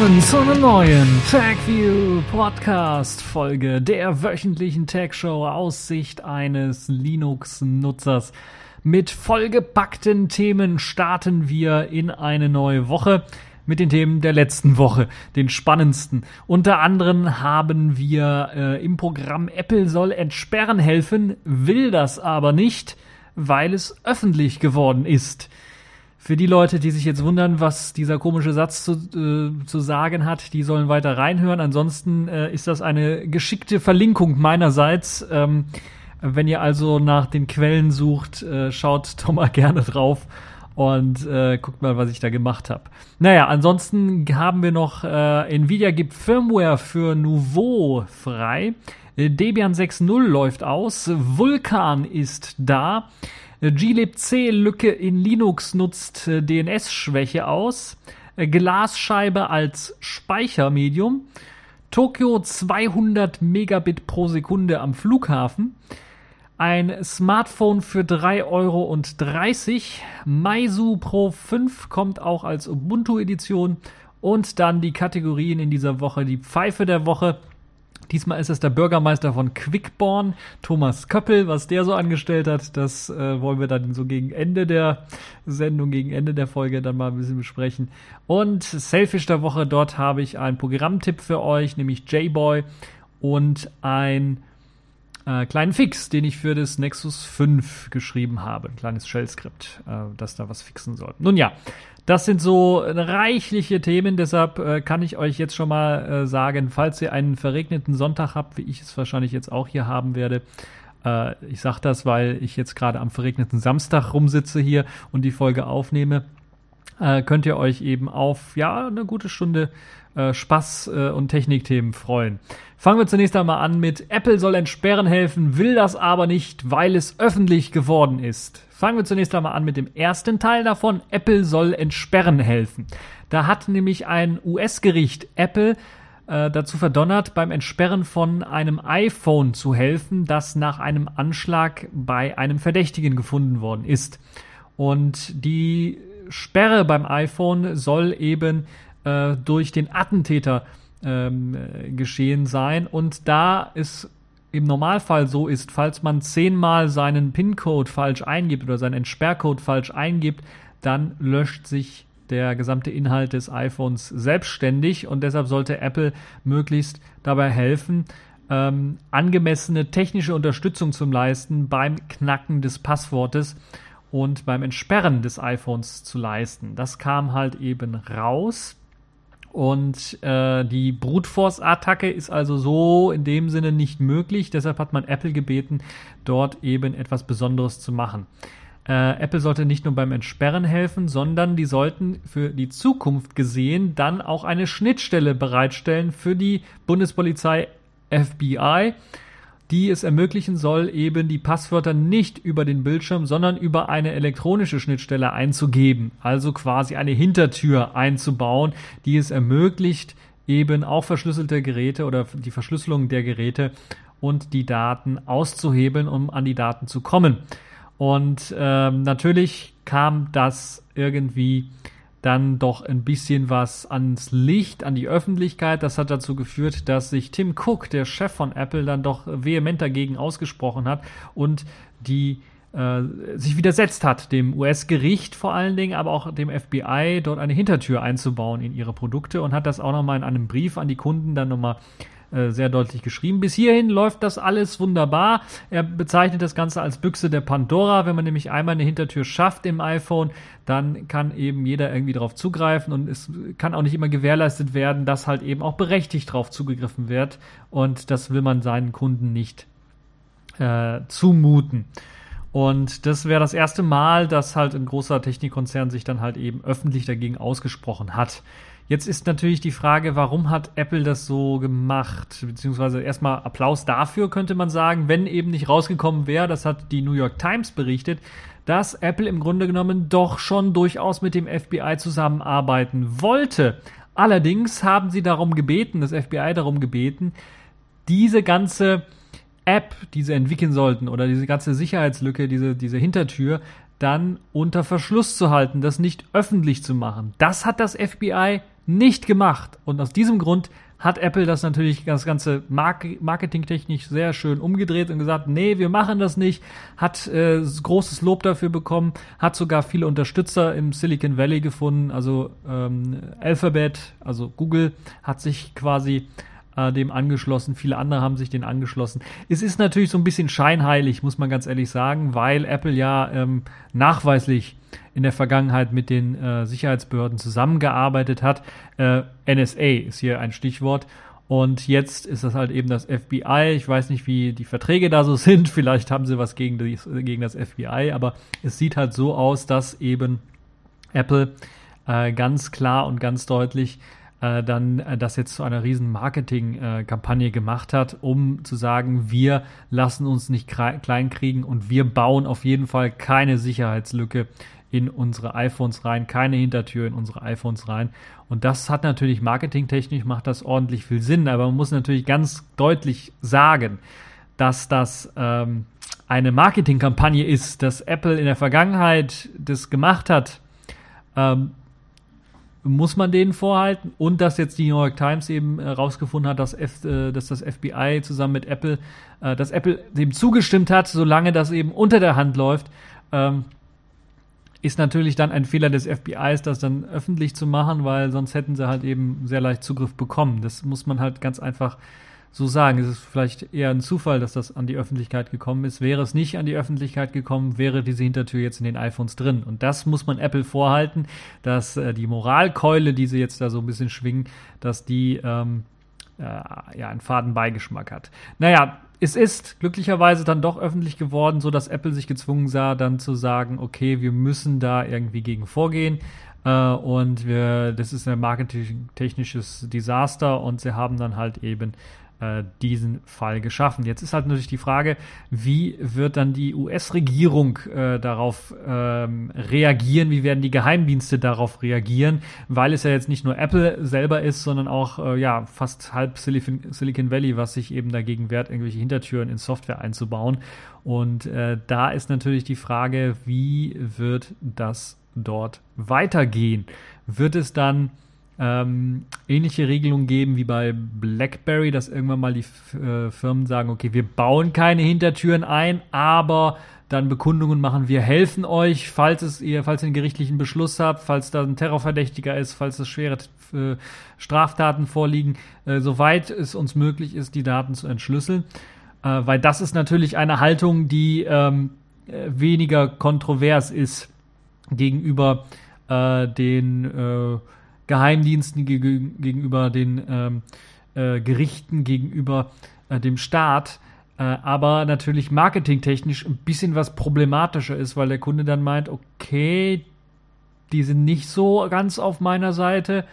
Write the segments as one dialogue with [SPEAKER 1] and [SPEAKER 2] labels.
[SPEAKER 1] Willkommen zu einer neuen TagView Podcast Folge der wöchentlichen Tag Show aus eines Linux-Nutzers. Mit vollgepackten Themen starten wir in eine neue Woche mit den Themen der letzten Woche, den spannendsten. Unter anderem haben wir äh, im Programm Apple soll entsperren helfen, will das aber nicht, weil es öffentlich geworden ist. Für die Leute, die sich jetzt wundern, was dieser komische Satz zu, äh, zu sagen hat, die sollen weiter reinhören. Ansonsten äh, ist das eine geschickte Verlinkung meinerseits. Ähm, wenn ihr also nach den Quellen sucht, äh, schaut doch mal gerne drauf und äh, guckt mal, was ich da gemacht habe. Naja, ansonsten haben wir noch, äh, Nvidia gibt Firmware für Nouveau frei. Äh, Debian 6.0 läuft aus. Vulkan ist da. glibc-Lücke in Linux nutzt äh, DNS-Schwäche aus. Äh, Glasscheibe als Speichermedium. Tokio 200 Megabit pro Sekunde am Flughafen. Ein Smartphone für 3,30 Euro. Meizu Pro 5 kommt auch als Ubuntu-Edition. Und dann die Kategorien in dieser Woche. Die Pfeife der Woche. Diesmal ist es der Bürgermeister von Quickborn, Thomas Köppel. Was der so angestellt hat, das äh, wollen wir dann so gegen Ende der Sendung, gegen Ende der Folge dann mal ein bisschen besprechen. Und Selfish der Woche, dort habe ich einen Programmtipp für euch, nämlich J-Boy und ein äh, kleinen Fix, den ich für das Nexus 5 geschrieben habe. Ein kleines Shell-Skript, äh, das da was fixen soll. Nun ja, das sind so reichliche Themen, deshalb äh, kann ich euch jetzt schon mal äh, sagen, falls ihr einen verregneten Sonntag habt, wie ich es wahrscheinlich jetzt auch hier haben werde, äh, ich sage das, weil ich jetzt gerade am verregneten Samstag rumsitze hier und die Folge aufnehme, äh, könnt ihr euch eben auf ja eine gute Stunde äh, Spaß äh, und Technikthemen freuen. Fangen wir zunächst einmal an mit Apple soll entsperren helfen, will das aber nicht, weil es öffentlich geworden ist. Fangen wir zunächst einmal an mit dem ersten Teil davon. Apple soll entsperren helfen. Da hat nämlich ein US-Gericht Apple äh, dazu verdonnert, beim Entsperren von einem iPhone zu helfen, das nach einem Anschlag bei einem Verdächtigen gefunden worden ist. Und die Sperre beim iPhone soll eben äh, durch den Attentäter ähm, geschehen sein. Und da es im Normalfall so ist, falls man zehnmal seinen PIN-Code falsch eingibt oder seinen Entsperrcode falsch eingibt, dann löscht sich der gesamte Inhalt des iPhones selbstständig und deshalb sollte Apple möglichst dabei helfen, ähm, angemessene technische Unterstützung zu leisten beim Knacken des Passwortes und beim Entsperren des iPhones zu leisten. Das kam halt eben raus. Und äh, die Brute Force-Attacke ist also so in dem Sinne nicht möglich. Deshalb hat man Apple gebeten, dort eben etwas Besonderes zu machen. Äh, Apple sollte nicht nur beim Entsperren helfen, sondern die sollten für die Zukunft gesehen dann auch eine Schnittstelle bereitstellen für die Bundespolizei FBI die es ermöglichen soll, eben die Passwörter nicht über den Bildschirm, sondern über eine elektronische Schnittstelle einzugeben. Also quasi eine Hintertür einzubauen, die es ermöglicht, eben auch verschlüsselte Geräte oder die Verschlüsselung der Geräte und die Daten auszuhebeln, um an die Daten zu kommen. Und ähm, natürlich kam das irgendwie dann doch ein bisschen was ans Licht, an die Öffentlichkeit. Das hat dazu geführt, dass sich Tim Cook, der Chef von Apple, dann doch vehement dagegen ausgesprochen hat und die äh, sich widersetzt hat, dem US-Gericht vor allen Dingen, aber auch dem FBI, dort eine Hintertür einzubauen in ihre Produkte und hat das auch nochmal in einem Brief an die Kunden dann nochmal äh, sehr deutlich geschrieben. Bis hierhin läuft das alles wunderbar. Er bezeichnet das Ganze als Büchse der Pandora. Wenn man nämlich einmal eine Hintertür schafft im iPhone, dann kann eben jeder irgendwie darauf zugreifen und es kann auch nicht immer gewährleistet werden, dass halt eben auch berechtigt darauf zugegriffen wird. Und das will man seinen Kunden nicht äh, zumuten. Und das wäre das erste Mal, dass halt ein großer Technikkonzern sich dann halt eben öffentlich dagegen ausgesprochen hat. Jetzt ist natürlich die Frage, warum hat Apple das so gemacht? Beziehungsweise erstmal Applaus dafür, könnte man sagen, wenn eben nicht rausgekommen wäre, das hat die New York Times berichtet, dass Apple im Grunde genommen doch schon durchaus mit dem FBI zusammenarbeiten wollte. Allerdings haben sie darum gebeten, das FBI darum gebeten, diese ganze App, die sie entwickeln sollten, oder diese ganze Sicherheitslücke, diese, diese Hintertür, dann unter Verschluss zu halten, das nicht öffentlich zu machen. Das hat das FBI nicht gemacht. Und aus diesem Grund hat Apple das natürlich das ganze marketingtechnisch sehr schön umgedreht und gesagt, nee, wir machen das nicht, hat äh, großes Lob dafür bekommen, hat sogar viele Unterstützer im Silicon Valley gefunden, also ähm, Alphabet, also Google hat sich quasi äh, dem angeschlossen, viele andere haben sich den angeschlossen. Es ist natürlich so ein bisschen scheinheilig, muss man ganz ehrlich sagen, weil Apple ja ähm, nachweislich in der Vergangenheit mit den äh, Sicherheitsbehörden zusammengearbeitet hat. Äh, NSA ist hier ein Stichwort. Und jetzt ist das halt eben das FBI. Ich weiß nicht, wie die Verträge da so sind. Vielleicht haben sie was gegen, die, gegen das FBI. Aber es sieht halt so aus, dass eben Apple äh, ganz klar und ganz deutlich äh, dann äh, das jetzt zu einer riesen Marketing-Kampagne äh, gemacht hat, um zu sagen, wir lassen uns nicht kleinkriegen und wir bauen auf jeden Fall keine Sicherheitslücke in unsere iPhones rein, keine Hintertür in unsere iPhones rein. Und das hat natürlich marketingtechnisch macht das ordentlich viel Sinn, aber man muss natürlich ganz deutlich sagen, dass das ähm, eine Marketingkampagne ist, dass Apple in der Vergangenheit das gemacht hat, ähm, muss man denen vorhalten und dass jetzt die New York Times eben herausgefunden äh, hat, dass, F, äh, dass das FBI zusammen mit Apple, äh, dass Apple dem zugestimmt hat, solange das eben unter der Hand läuft. Ähm, ist natürlich dann ein Fehler des FBIs, das dann öffentlich zu machen, weil sonst hätten sie halt eben sehr leicht Zugriff bekommen. Das muss man halt ganz einfach so sagen. Es ist vielleicht eher ein Zufall, dass das an die Öffentlichkeit gekommen ist. Wäre es nicht an die Öffentlichkeit gekommen, wäre diese Hintertür jetzt in den iPhones drin. Und das muss man Apple vorhalten, dass äh, die Moralkeule, die sie jetzt da so ein bisschen schwingen, dass die ähm, äh, ja einen faden Beigeschmack hat. Naja, es ist glücklicherweise dann doch öffentlich geworden, so dass Apple sich gezwungen sah, dann zu sagen, okay, wir müssen da irgendwie gegen vorgehen. Äh, und wir, das ist ein marketingtechnisches Desaster und sie haben dann halt eben äh, diesen Fall geschaffen. Jetzt ist halt natürlich die Frage, wie wird dann die US-Regierung äh, darauf ähm, reagieren, wie werden die Geheimdienste darauf reagieren, weil es ja jetzt nicht nur Apple selber ist, sondern auch äh, ja fast halb Silicon, Silicon Valley, was sich eben dagegen wehrt, irgendwelche Hintertüren in Software einzubauen. Und äh, da ist natürlich die Frage, wie wird das dort weitergehen? Wird es dann ähm, ähnliche Regelungen geben wie bei BlackBerry, dass irgendwann mal die äh, Firmen sagen, okay, wir bauen keine Hintertüren ein, aber dann Bekundungen machen, wir helfen euch, falls es ihr, falls ihr einen gerichtlichen Beschluss habt, falls da ein Terrorverdächtiger ist, falls es schwere äh, Straftaten vorliegen, äh, soweit es uns möglich ist, die Daten zu entschlüsseln. Äh, weil das ist natürlich eine Haltung, die ähm, äh, weniger kontrovers ist gegenüber äh, den äh, Geheimdiensten gegenüber den ähm, äh, Gerichten, gegenüber äh, dem Staat, äh, aber natürlich marketingtechnisch ein bisschen was problematischer ist, weil der Kunde dann meint, okay, die sind nicht so ganz auf meiner Seite.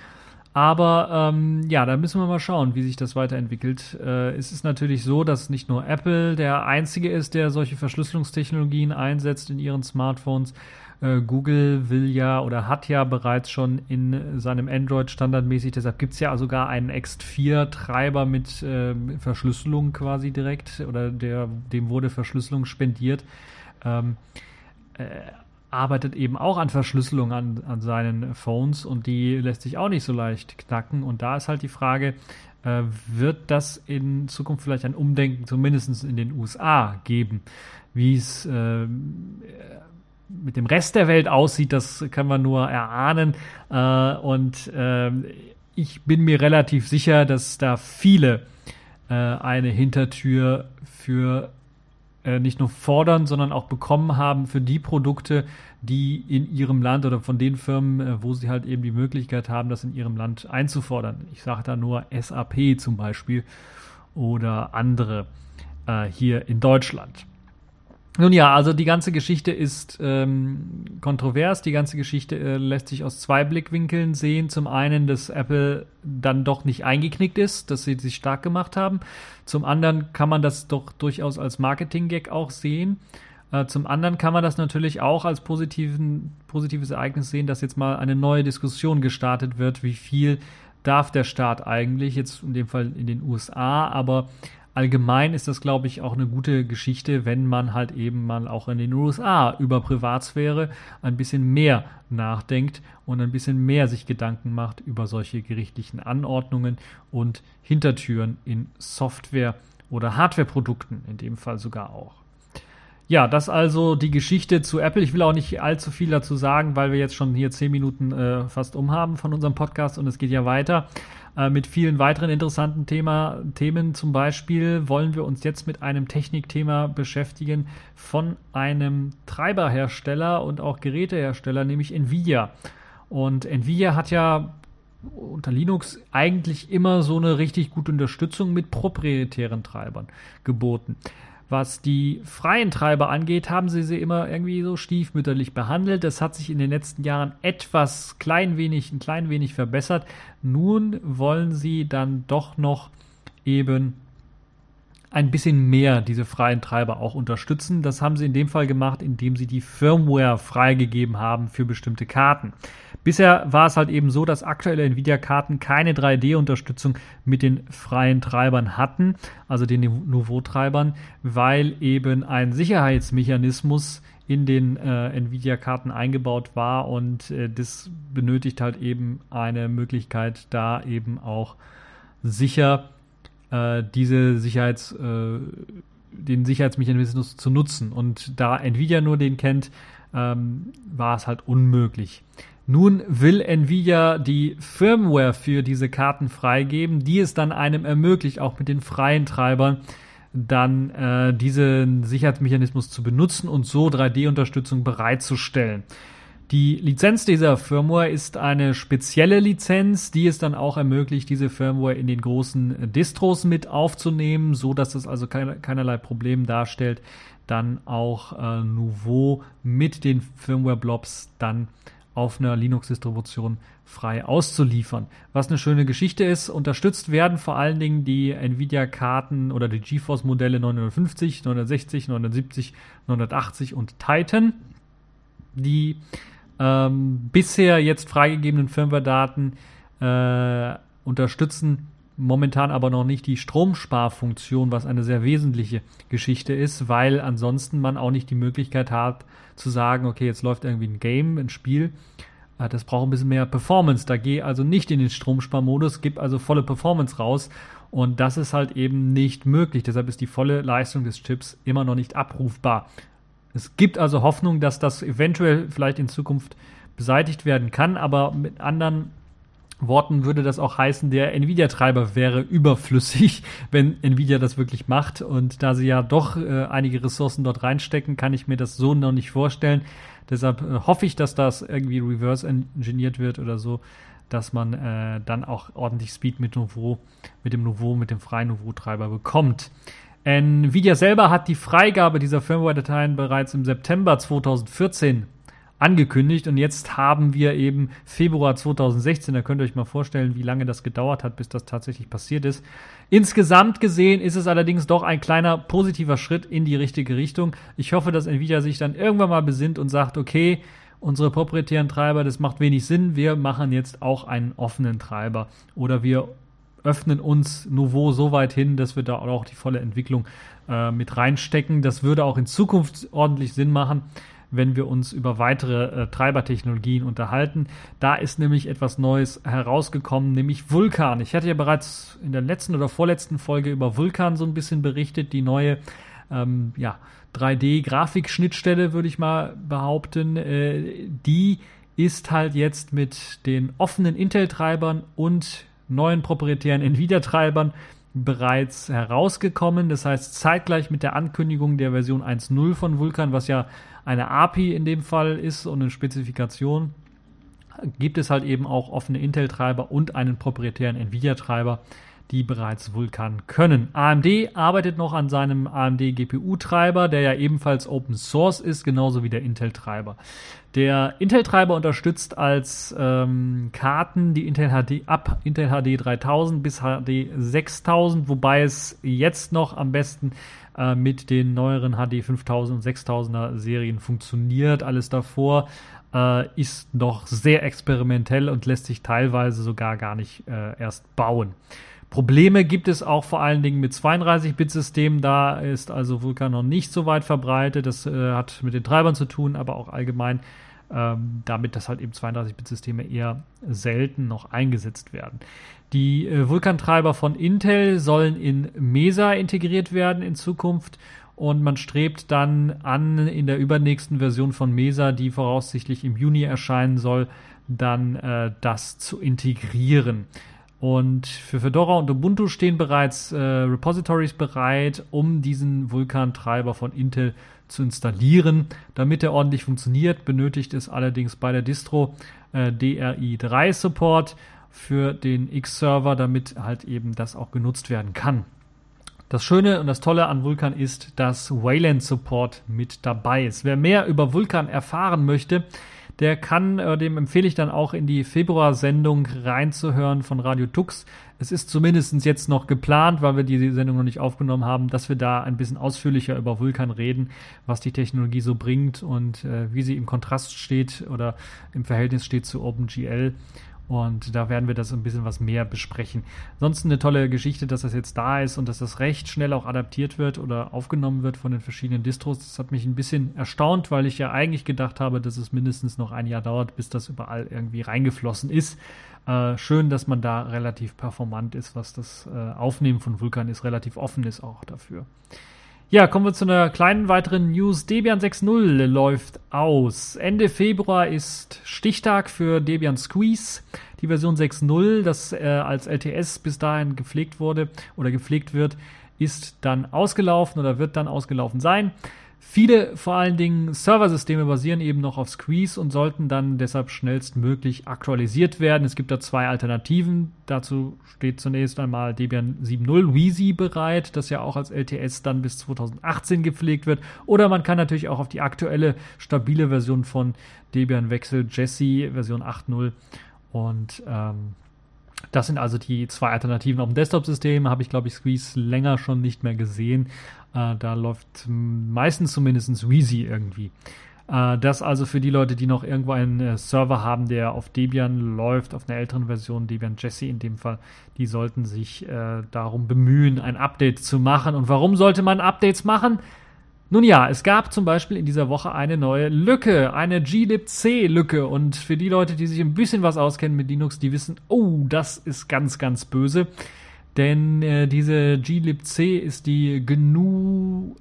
[SPEAKER 1] Aber ähm, ja, da müssen wir mal schauen, wie sich das weiterentwickelt. Äh, es ist natürlich so, dass nicht nur Apple der einzige ist, der solche Verschlüsselungstechnologien einsetzt in ihren Smartphones. Äh, Google will ja oder hat ja bereits schon in seinem Android standardmäßig, deshalb gibt es ja sogar einen X4-Treiber mit äh, Verschlüsselung quasi direkt oder der, dem wurde Verschlüsselung spendiert. Ähm, äh, arbeitet eben auch an Verschlüsselung an, an seinen Phones und die lässt sich auch nicht so leicht knacken. Und da ist halt die Frage, äh, wird das in Zukunft vielleicht ein Umdenken zumindest in den USA geben, wie es äh, mit dem Rest der Welt aussieht, das kann man nur erahnen. Äh, und äh, ich bin mir relativ sicher, dass da viele äh, eine Hintertür für äh, nicht nur fordern, sondern auch bekommen haben für die Produkte, die in ihrem Land oder von den Firmen, äh, wo sie halt eben die Möglichkeit haben, das in ihrem Land einzufordern. Ich sage da nur SAP zum Beispiel oder andere äh, hier in Deutschland. Nun ja, also die ganze Geschichte ist ähm, kontrovers. Die ganze Geschichte äh, lässt sich aus zwei Blickwinkeln sehen. Zum einen, dass Apple dann doch nicht eingeknickt ist, dass sie sich stark gemacht haben. Zum anderen kann man das doch durchaus als Marketing-Gag auch sehen. Äh, zum anderen kann man das natürlich auch als positiven, positives Ereignis sehen, dass jetzt mal eine neue Diskussion gestartet wird, wie viel darf der Staat eigentlich, jetzt in dem Fall in den USA, aber allgemein ist das, glaube ich, auch eine gute Geschichte, wenn man halt eben mal auch in den USA über Privatsphäre ein bisschen mehr nachdenkt und ein bisschen mehr sich Gedanken macht über solche gerichtlichen Anordnungen und Hintertüren in Software oder Hardwareprodukten, in dem Fall sogar auch. Ja, das also die Geschichte zu Apple. Ich will auch nicht allzu viel dazu sagen, weil wir jetzt schon hier zehn Minuten äh, fast um haben von unserem Podcast und es geht ja weiter äh, mit vielen weiteren interessanten Thema, Themen. Zum Beispiel wollen wir uns jetzt mit einem Technikthema beschäftigen von einem Treiberhersteller und auch Gerätehersteller, nämlich Nvidia. Und Nvidia hat ja unter Linux eigentlich immer so eine richtig gute Unterstützung mit proprietären Treibern geboten. Was die freien Treiber angeht, haben sie sie immer irgendwie so stiefmütterlich behandelt. Das hat sich in den letzten Jahren etwas klein wenig, ein klein wenig verbessert. Nun wollen sie dann doch noch eben ein bisschen mehr diese freien Treiber auch unterstützen. Das haben sie in dem Fall gemacht, indem sie die Firmware freigegeben haben für bestimmte Karten. Bisher war es halt eben so, dass aktuelle Nvidia-Karten keine 3D-Unterstützung mit den freien Treibern hatten, also den Nouveau-Treibern, weil eben ein Sicherheitsmechanismus in den äh, Nvidia-Karten eingebaut war und äh, das benötigt halt eben eine Möglichkeit, da eben auch sicher äh, diese Sicherheits, äh, den Sicherheitsmechanismus zu nutzen. Und da Nvidia nur den kennt, ähm, war es halt unmöglich. Nun will Nvidia die Firmware für diese Karten freigeben, die es dann einem ermöglicht, auch mit den freien Treibern dann äh, diesen Sicherheitsmechanismus zu benutzen und so 3D-Unterstützung bereitzustellen. Die Lizenz dieser Firmware ist eine spezielle Lizenz, die es dann auch ermöglicht, diese Firmware in den großen Distros mit aufzunehmen, so dass es also keine, keinerlei Problem darstellt, dann auch äh, Nouveau mit den Firmware-Blobs dann auf einer Linux-Distribution frei auszuliefern. Was eine schöne Geschichte ist. Unterstützt werden vor allen Dingen die Nvidia-Karten oder die GeForce-Modelle 950, 960, 970, 980 und Titan. Die ähm, bisher jetzt freigegebenen Firmware-Daten äh, unterstützen momentan aber noch nicht die Stromsparfunktion, was eine sehr wesentliche Geschichte ist, weil ansonsten man auch nicht die Möglichkeit hat zu sagen, okay, jetzt läuft irgendwie ein Game, ein Spiel, äh, das braucht ein bisschen mehr Performance. Da gehe also nicht in den Stromsparmodus, gib also volle Performance raus und das ist halt eben nicht möglich. Deshalb ist die volle Leistung des Chips immer noch nicht abrufbar. Es gibt also Hoffnung, dass das eventuell vielleicht in Zukunft beseitigt werden kann, aber mit anderen Worten würde das auch heißen, der Nvidia-Treiber wäre überflüssig, wenn Nvidia das wirklich macht. Und da sie ja doch äh, einige Ressourcen dort reinstecken, kann ich mir das so noch nicht vorstellen. Deshalb äh, hoffe ich, dass das irgendwie reverse engineert wird oder so, dass man äh, dann auch ordentlich Speed mit Nouveau, mit dem Nouveau, mit dem freien Nouveau-Treiber bekommt. Nvidia selber hat die Freigabe dieser Firmware-Dateien bereits im September 2014 angekündigt und jetzt haben wir eben Februar 2016. Da könnt ihr euch mal vorstellen, wie lange das gedauert hat, bis das tatsächlich passiert ist. Insgesamt gesehen ist es allerdings doch ein kleiner positiver Schritt in die richtige Richtung. Ich hoffe, dass Nvidia sich dann irgendwann mal besinnt und sagt, okay, unsere proprietären Treiber, das macht wenig Sinn. Wir machen jetzt auch einen offenen Treiber oder wir öffnen uns Nouveau so weit hin, dass wir da auch die volle Entwicklung äh, mit reinstecken. Das würde auch in Zukunft ordentlich Sinn machen wenn wir uns über weitere äh, Treibertechnologien unterhalten. Da ist nämlich etwas Neues herausgekommen, nämlich Vulkan. Ich hatte ja bereits in der letzten oder vorletzten Folge über Vulkan so ein bisschen berichtet, die neue ähm, ja, 3D-Grafikschnittstelle, würde ich mal behaupten. Äh, die ist halt jetzt mit den offenen Intel-Treibern und neuen proprietären Nvidia-Treibern bereits herausgekommen. Das heißt, zeitgleich mit der Ankündigung der Version 1.0 von Vulkan, was ja eine API in dem Fall ist und eine Spezifikation, gibt es halt eben auch offene Intel-Treiber und einen proprietären Nvidia-Treiber, die bereits Vulkan können. AMD arbeitet noch an seinem AMD GPU-Treiber, der ja ebenfalls Open Source ist, genauso wie der Intel-Treiber. Der Intel-Treiber unterstützt als ähm, Karten die Intel HD ab Intel HD 3000 bis HD 6000, wobei es jetzt noch am besten äh, mit den neueren HD 5000 und 6000er Serien funktioniert. Alles davor äh, ist noch sehr experimentell und lässt sich teilweise sogar gar nicht äh, erst bauen. Probleme gibt es auch vor allen Dingen mit 32-Bit-Systemen. Da ist also Vulkan noch nicht so weit verbreitet. Das äh, hat mit den Treibern zu tun, aber auch allgemein ähm, damit, dass halt eben 32-Bit-Systeme eher selten noch eingesetzt werden. Die äh, Vulkan-Treiber von Intel sollen in Mesa integriert werden in Zukunft und man strebt dann an, in der übernächsten Version von Mesa, die voraussichtlich im Juni erscheinen soll, dann äh, das zu integrieren. Und für Fedora und Ubuntu stehen bereits äh, Repositories bereit, um diesen Vulkan-Treiber von Intel zu installieren. Damit er ordentlich funktioniert, benötigt es allerdings bei der Distro äh, DRI3 Support für den X-Server, damit halt eben das auch genutzt werden kann. Das Schöne und das Tolle an Vulkan ist, dass Wayland Support mit dabei ist. Wer mehr über Vulkan erfahren möchte, der kann, äh, dem empfehle ich dann auch in die Februar-Sendung reinzuhören von Radio Tux. Es ist zumindest jetzt noch geplant, weil wir die Sendung noch nicht aufgenommen haben, dass wir da ein bisschen ausführlicher über Vulkan reden, was die Technologie so bringt und äh, wie sie im Kontrast steht oder im Verhältnis steht zu OpenGL. Und da werden wir das ein bisschen was mehr besprechen. Ansonsten eine tolle Geschichte, dass das jetzt da ist und dass das recht schnell auch adaptiert wird oder aufgenommen wird von den verschiedenen Distros. Das hat mich ein bisschen erstaunt, weil ich ja eigentlich gedacht habe, dass es mindestens noch ein Jahr dauert, bis das überall irgendwie reingeflossen ist. Äh, schön, dass man da relativ performant ist, was das äh, Aufnehmen von Vulkan ist, relativ offen ist auch dafür. Ja, kommen wir zu einer kleinen weiteren News. Debian 6.0 läuft aus. Ende Februar ist Stichtag für Debian Squeeze. Die Version 6.0, das äh, als LTS bis dahin gepflegt wurde oder gepflegt wird, ist dann ausgelaufen oder wird dann ausgelaufen sein. Viele, vor allen Dingen Serversysteme, basieren eben noch auf Squeeze und sollten dann deshalb schnellstmöglich aktualisiert werden. Es gibt da zwei Alternativen. Dazu steht zunächst einmal Debian 7.0 Wheezy bereit, das ja auch als LTS dann bis 2018 gepflegt wird. Oder man kann natürlich auch auf die aktuelle stabile Version von Debian wechseln, Jesse Version 8.0 und ähm, das sind also die zwei Alternativen. Auf dem Desktop-System habe ich, glaube ich, Squeeze länger schon nicht mehr gesehen. Äh, da läuft meistens zumindest Wheezy irgendwie. Äh, das also für die Leute, die noch irgendwo einen äh, Server haben, der auf Debian läuft, auf einer älteren Version, Debian Jesse in dem Fall, die sollten sich darum bemühen, ein Update zu machen. Und warum sollte man Updates machen? Nun ja, es gab zum Beispiel in dieser Woche eine neue Lücke, eine glibc-Lücke. Und für die Leute, die sich ein bisschen was auskennen mit Linux, die wissen, oh, das ist ganz, ganz böse. Denn äh, diese glibc ist die GNU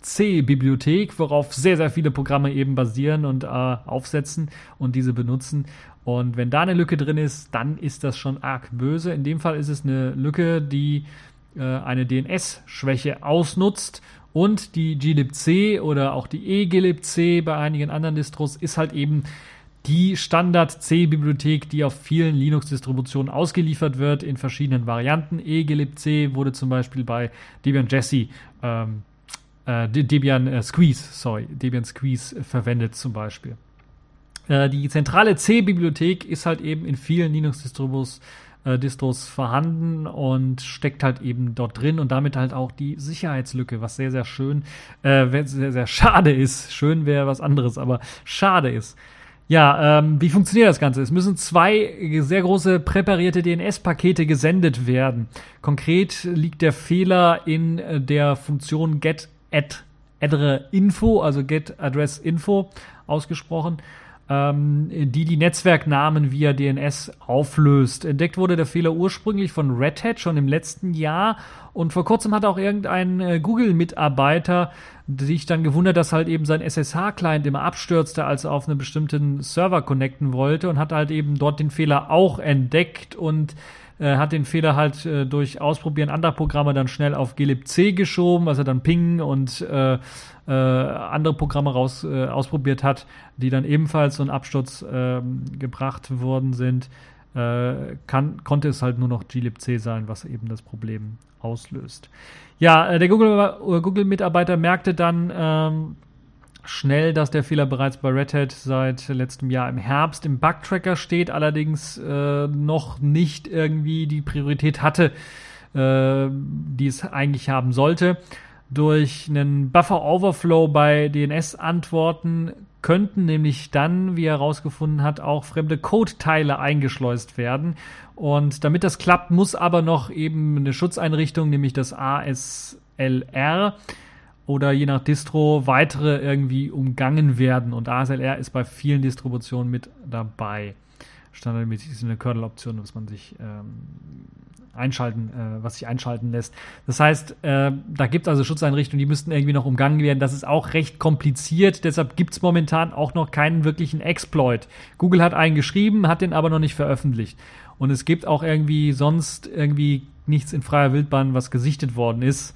[SPEAKER 1] C-Bibliothek, worauf sehr, sehr viele Programme eben basieren und äh, aufsetzen und diese benutzen. Und wenn da eine Lücke drin ist, dann ist das schon arg böse. In dem Fall ist es eine Lücke, die äh, eine DNS-Schwäche ausnutzt und die glibc oder auch die eglibc bei einigen anderen Distros ist halt eben die Standard-C-Bibliothek, die auf vielen Linux-Distributionen ausgeliefert wird in verschiedenen Varianten. eglibc wurde zum Beispiel bei Debian Jesse, ähm, äh, Debian äh, Squeeze, sorry, Debian Squeeze verwendet zum Beispiel. Äh, die zentrale C-Bibliothek ist halt eben in vielen Linux-Distribus äh, Distros vorhanden und steckt halt eben dort drin und damit halt auch die Sicherheitslücke, was sehr, sehr schön, äh, sehr, sehr schade ist. Schön wäre was anderes, aber schade ist. Ja, ähm, wie funktioniert das Ganze? Es müssen zwei sehr große präparierte DNS-Pakete gesendet werden. Konkret liegt der Fehler in äh, der Funktion get addre info, also get address info ausgesprochen ähm, die die Netzwerknamen via DNS auflöst. Entdeckt wurde der Fehler ursprünglich von Red Hat schon im letzten Jahr und vor kurzem hat auch irgendein äh, Google-Mitarbeiter sich dann gewundert, dass halt eben sein SSH-Client immer abstürzte, als er auf einen bestimmten Server connecten wollte und hat halt eben dort den Fehler auch entdeckt und äh, hat den Fehler halt äh, durch Ausprobieren anderer Programme dann schnell auf glibc geschoben, also dann Ping und äh, äh, andere Programme raus äh, ausprobiert hat, die dann ebenfalls so einen Absturz äh, gebracht worden sind, äh, kann, konnte es halt nur noch glibc sein, was eben das Problem auslöst. Ja, äh, der Google-Mitarbeiter Google merkte dann, ähm, schnell, dass der Fehler bereits bei Red Hat seit letztem Jahr im Herbst im Bugtracker steht, allerdings äh, noch nicht irgendwie die Priorität hatte, äh, die es eigentlich haben sollte. Durch einen Buffer Overflow bei DNS-Antworten könnten nämlich dann, wie er herausgefunden hat, auch fremde Code-Teile eingeschleust werden. Und damit das klappt, muss aber noch eben eine Schutzeinrichtung, nämlich das ASLR oder je nach Distro weitere irgendwie umgangen werden. Und ASLR ist bei vielen Distributionen mit dabei. Standardmäßig ist eine Kernel-Option, was man sich ähm, einschalten, äh, was sich einschalten lässt. Das heißt, äh, da gibt es also Schutzeinrichtungen, die müssten irgendwie noch umgangen werden. Das ist auch recht kompliziert, deshalb gibt es momentan auch noch keinen wirklichen Exploit. Google hat einen geschrieben, hat den aber noch nicht veröffentlicht. Und es gibt auch irgendwie sonst irgendwie nichts in freier Wildbahn, was gesichtet worden ist.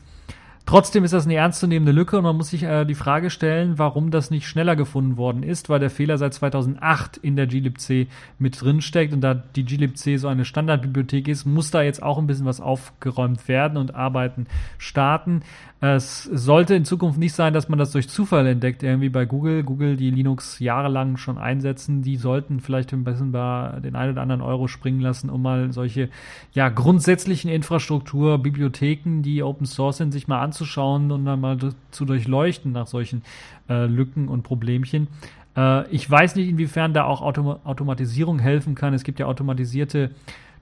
[SPEAKER 1] Trotzdem ist das eine ernstzunehmende Lücke und man muss sich äh, die Frage stellen, warum das nicht schneller gefunden worden ist, weil der Fehler seit 2008 in der glibc mit drin steckt und da die glibc so eine Standardbibliothek ist, muss da jetzt auch ein bisschen was aufgeräumt werden und Arbeiten starten. Es sollte in Zukunft nicht sein, dass man das durch Zufall entdeckt, irgendwie bei Google. Google, die Linux jahrelang schon einsetzen, die sollten vielleicht ein bisschen bei den einen oder anderen Euro springen lassen, um mal solche ja, grundsätzlichen Infrastruktur, Bibliotheken, die Open Source sind, sich mal anzuschauen und dann mal zu durchleuchten nach solchen äh, Lücken und Problemchen. Äh, ich weiß nicht, inwiefern da auch Autom Automatisierung helfen kann. Es gibt ja automatisierte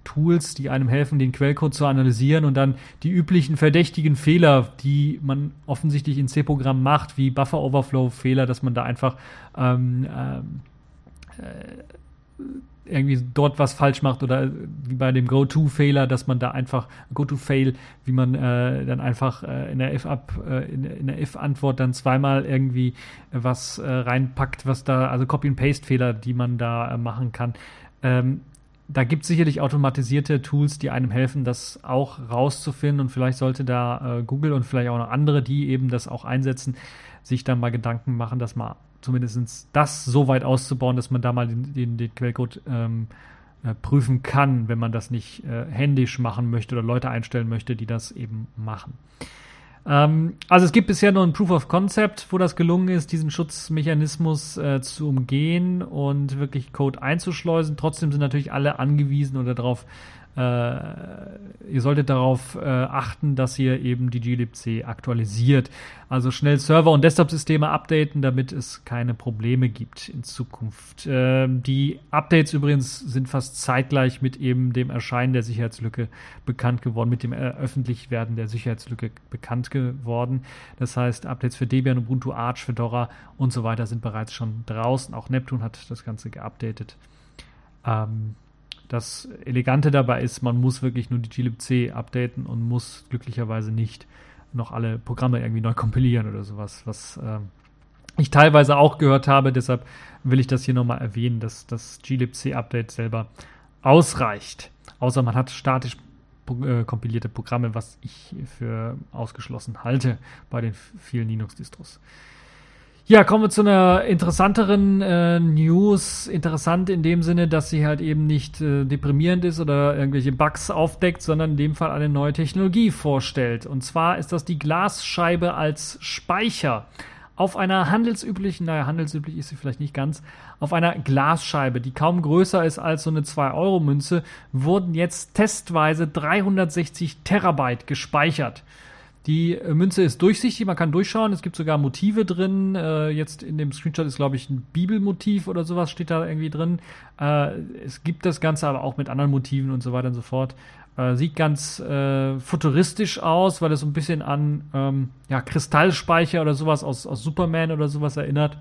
[SPEAKER 1] Tools, die einem helfen, den Quellcode zu analysieren und dann die üblichen verdächtigen Fehler, die man offensichtlich in C-Programm macht, wie Buffer Overflow Fehler, dass man da einfach ähm, ähm äh, irgendwie dort was falsch macht oder wie bei dem Go-To-Fehler, dass man da einfach Go-To-Fail, wie man äh, dann einfach äh, in der if-up äh, in, in, der if-Antwort dann zweimal irgendwie was äh, reinpackt, was da also Copy-and-Paste-Fehler, die man da äh, machen kann. Ähm, da gibt es sicherlich automatisierte Tools, die einem helfen, das auch rauszufinden. Und vielleicht sollte da äh, Google und vielleicht auch noch andere, die eben das auch einsetzen, sich dann mal Gedanken machen, dass man zumindest das so weit auszubauen, dass man da mal den, den, den Quellcode ähm, äh, prüfen kann, wenn man das nicht äh, händisch machen möchte oder Leute einstellen möchte, die das eben machen. Ähm, also es gibt bisher nur ein Proof of Concept, wo das gelungen ist, diesen Schutzmechanismus äh, zu umgehen und wirklich Code einzuschleusen. Trotzdem sind natürlich alle angewiesen oder darauf äh, ihr solltet darauf äh, achten, dass ihr eben die glibc aktualisiert. Also schnell Server- und Desktop-Systeme updaten, damit es keine Probleme gibt in Zukunft. Äh, die Updates übrigens sind fast zeitgleich mit eben dem Erscheinen der Sicherheitslücke bekannt geworden, mit dem Öffentlichwerden der Sicherheitslücke bekannt geworden. Das heißt, Updates für Debian, Ubuntu, Arch, Fedora und so weiter sind bereits schon draußen. Auch Neptune hat das Ganze geupdatet. Ähm, das Elegante dabei ist, man muss wirklich nur die glibc updaten und muss glücklicherweise nicht noch alle Programme irgendwie neu kompilieren oder sowas, was äh, ich teilweise auch gehört habe. Deshalb will ich das hier nochmal erwähnen, dass das glibc-Update selber ausreicht. Außer man hat statisch äh, kompilierte Programme, was ich für ausgeschlossen halte bei den vielen Linux-Distros. Ja, kommen wir zu einer interessanteren äh, News. Interessant in dem Sinne, dass sie halt eben nicht äh, deprimierend ist oder irgendwelche Bugs aufdeckt, sondern in dem Fall eine neue Technologie vorstellt. Und zwar ist das die Glasscheibe als Speicher. Auf einer handelsüblichen, naja, handelsüblich ist sie vielleicht nicht ganz, auf einer Glasscheibe, die kaum größer ist als so eine 2-Euro-Münze, wurden jetzt testweise 360 Terabyte gespeichert. Die äh, Münze ist durchsichtig, man kann durchschauen. Es gibt sogar Motive drin. Äh, jetzt in dem Screenshot ist, glaube ich, ein Bibelmotiv oder sowas steht da irgendwie drin. Äh, es gibt das Ganze aber auch mit anderen Motiven und so weiter und so fort. Äh, sieht ganz äh, futuristisch aus, weil es so ein bisschen an ähm, ja, Kristallspeicher oder sowas aus, aus Superman oder sowas erinnert.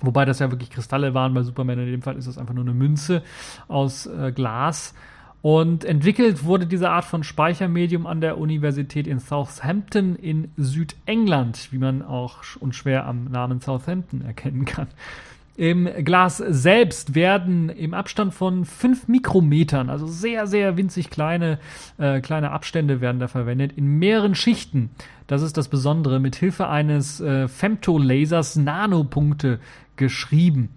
[SPEAKER 1] Wobei das ja wirklich Kristalle waren bei Superman. In dem Fall ist das einfach nur eine Münze aus äh, Glas. Und entwickelt wurde diese Art von Speichermedium an der Universität in Southampton in Südengland, wie man auch unschwer am Namen Southampton erkennen kann. Im Glas selbst werden im Abstand von 5 Mikrometern, also sehr, sehr winzig kleine, äh, kleine Abstände werden da verwendet, in mehreren Schichten, das ist das Besondere, mit Hilfe eines äh, Femtolasers Nanopunkte geschrieben.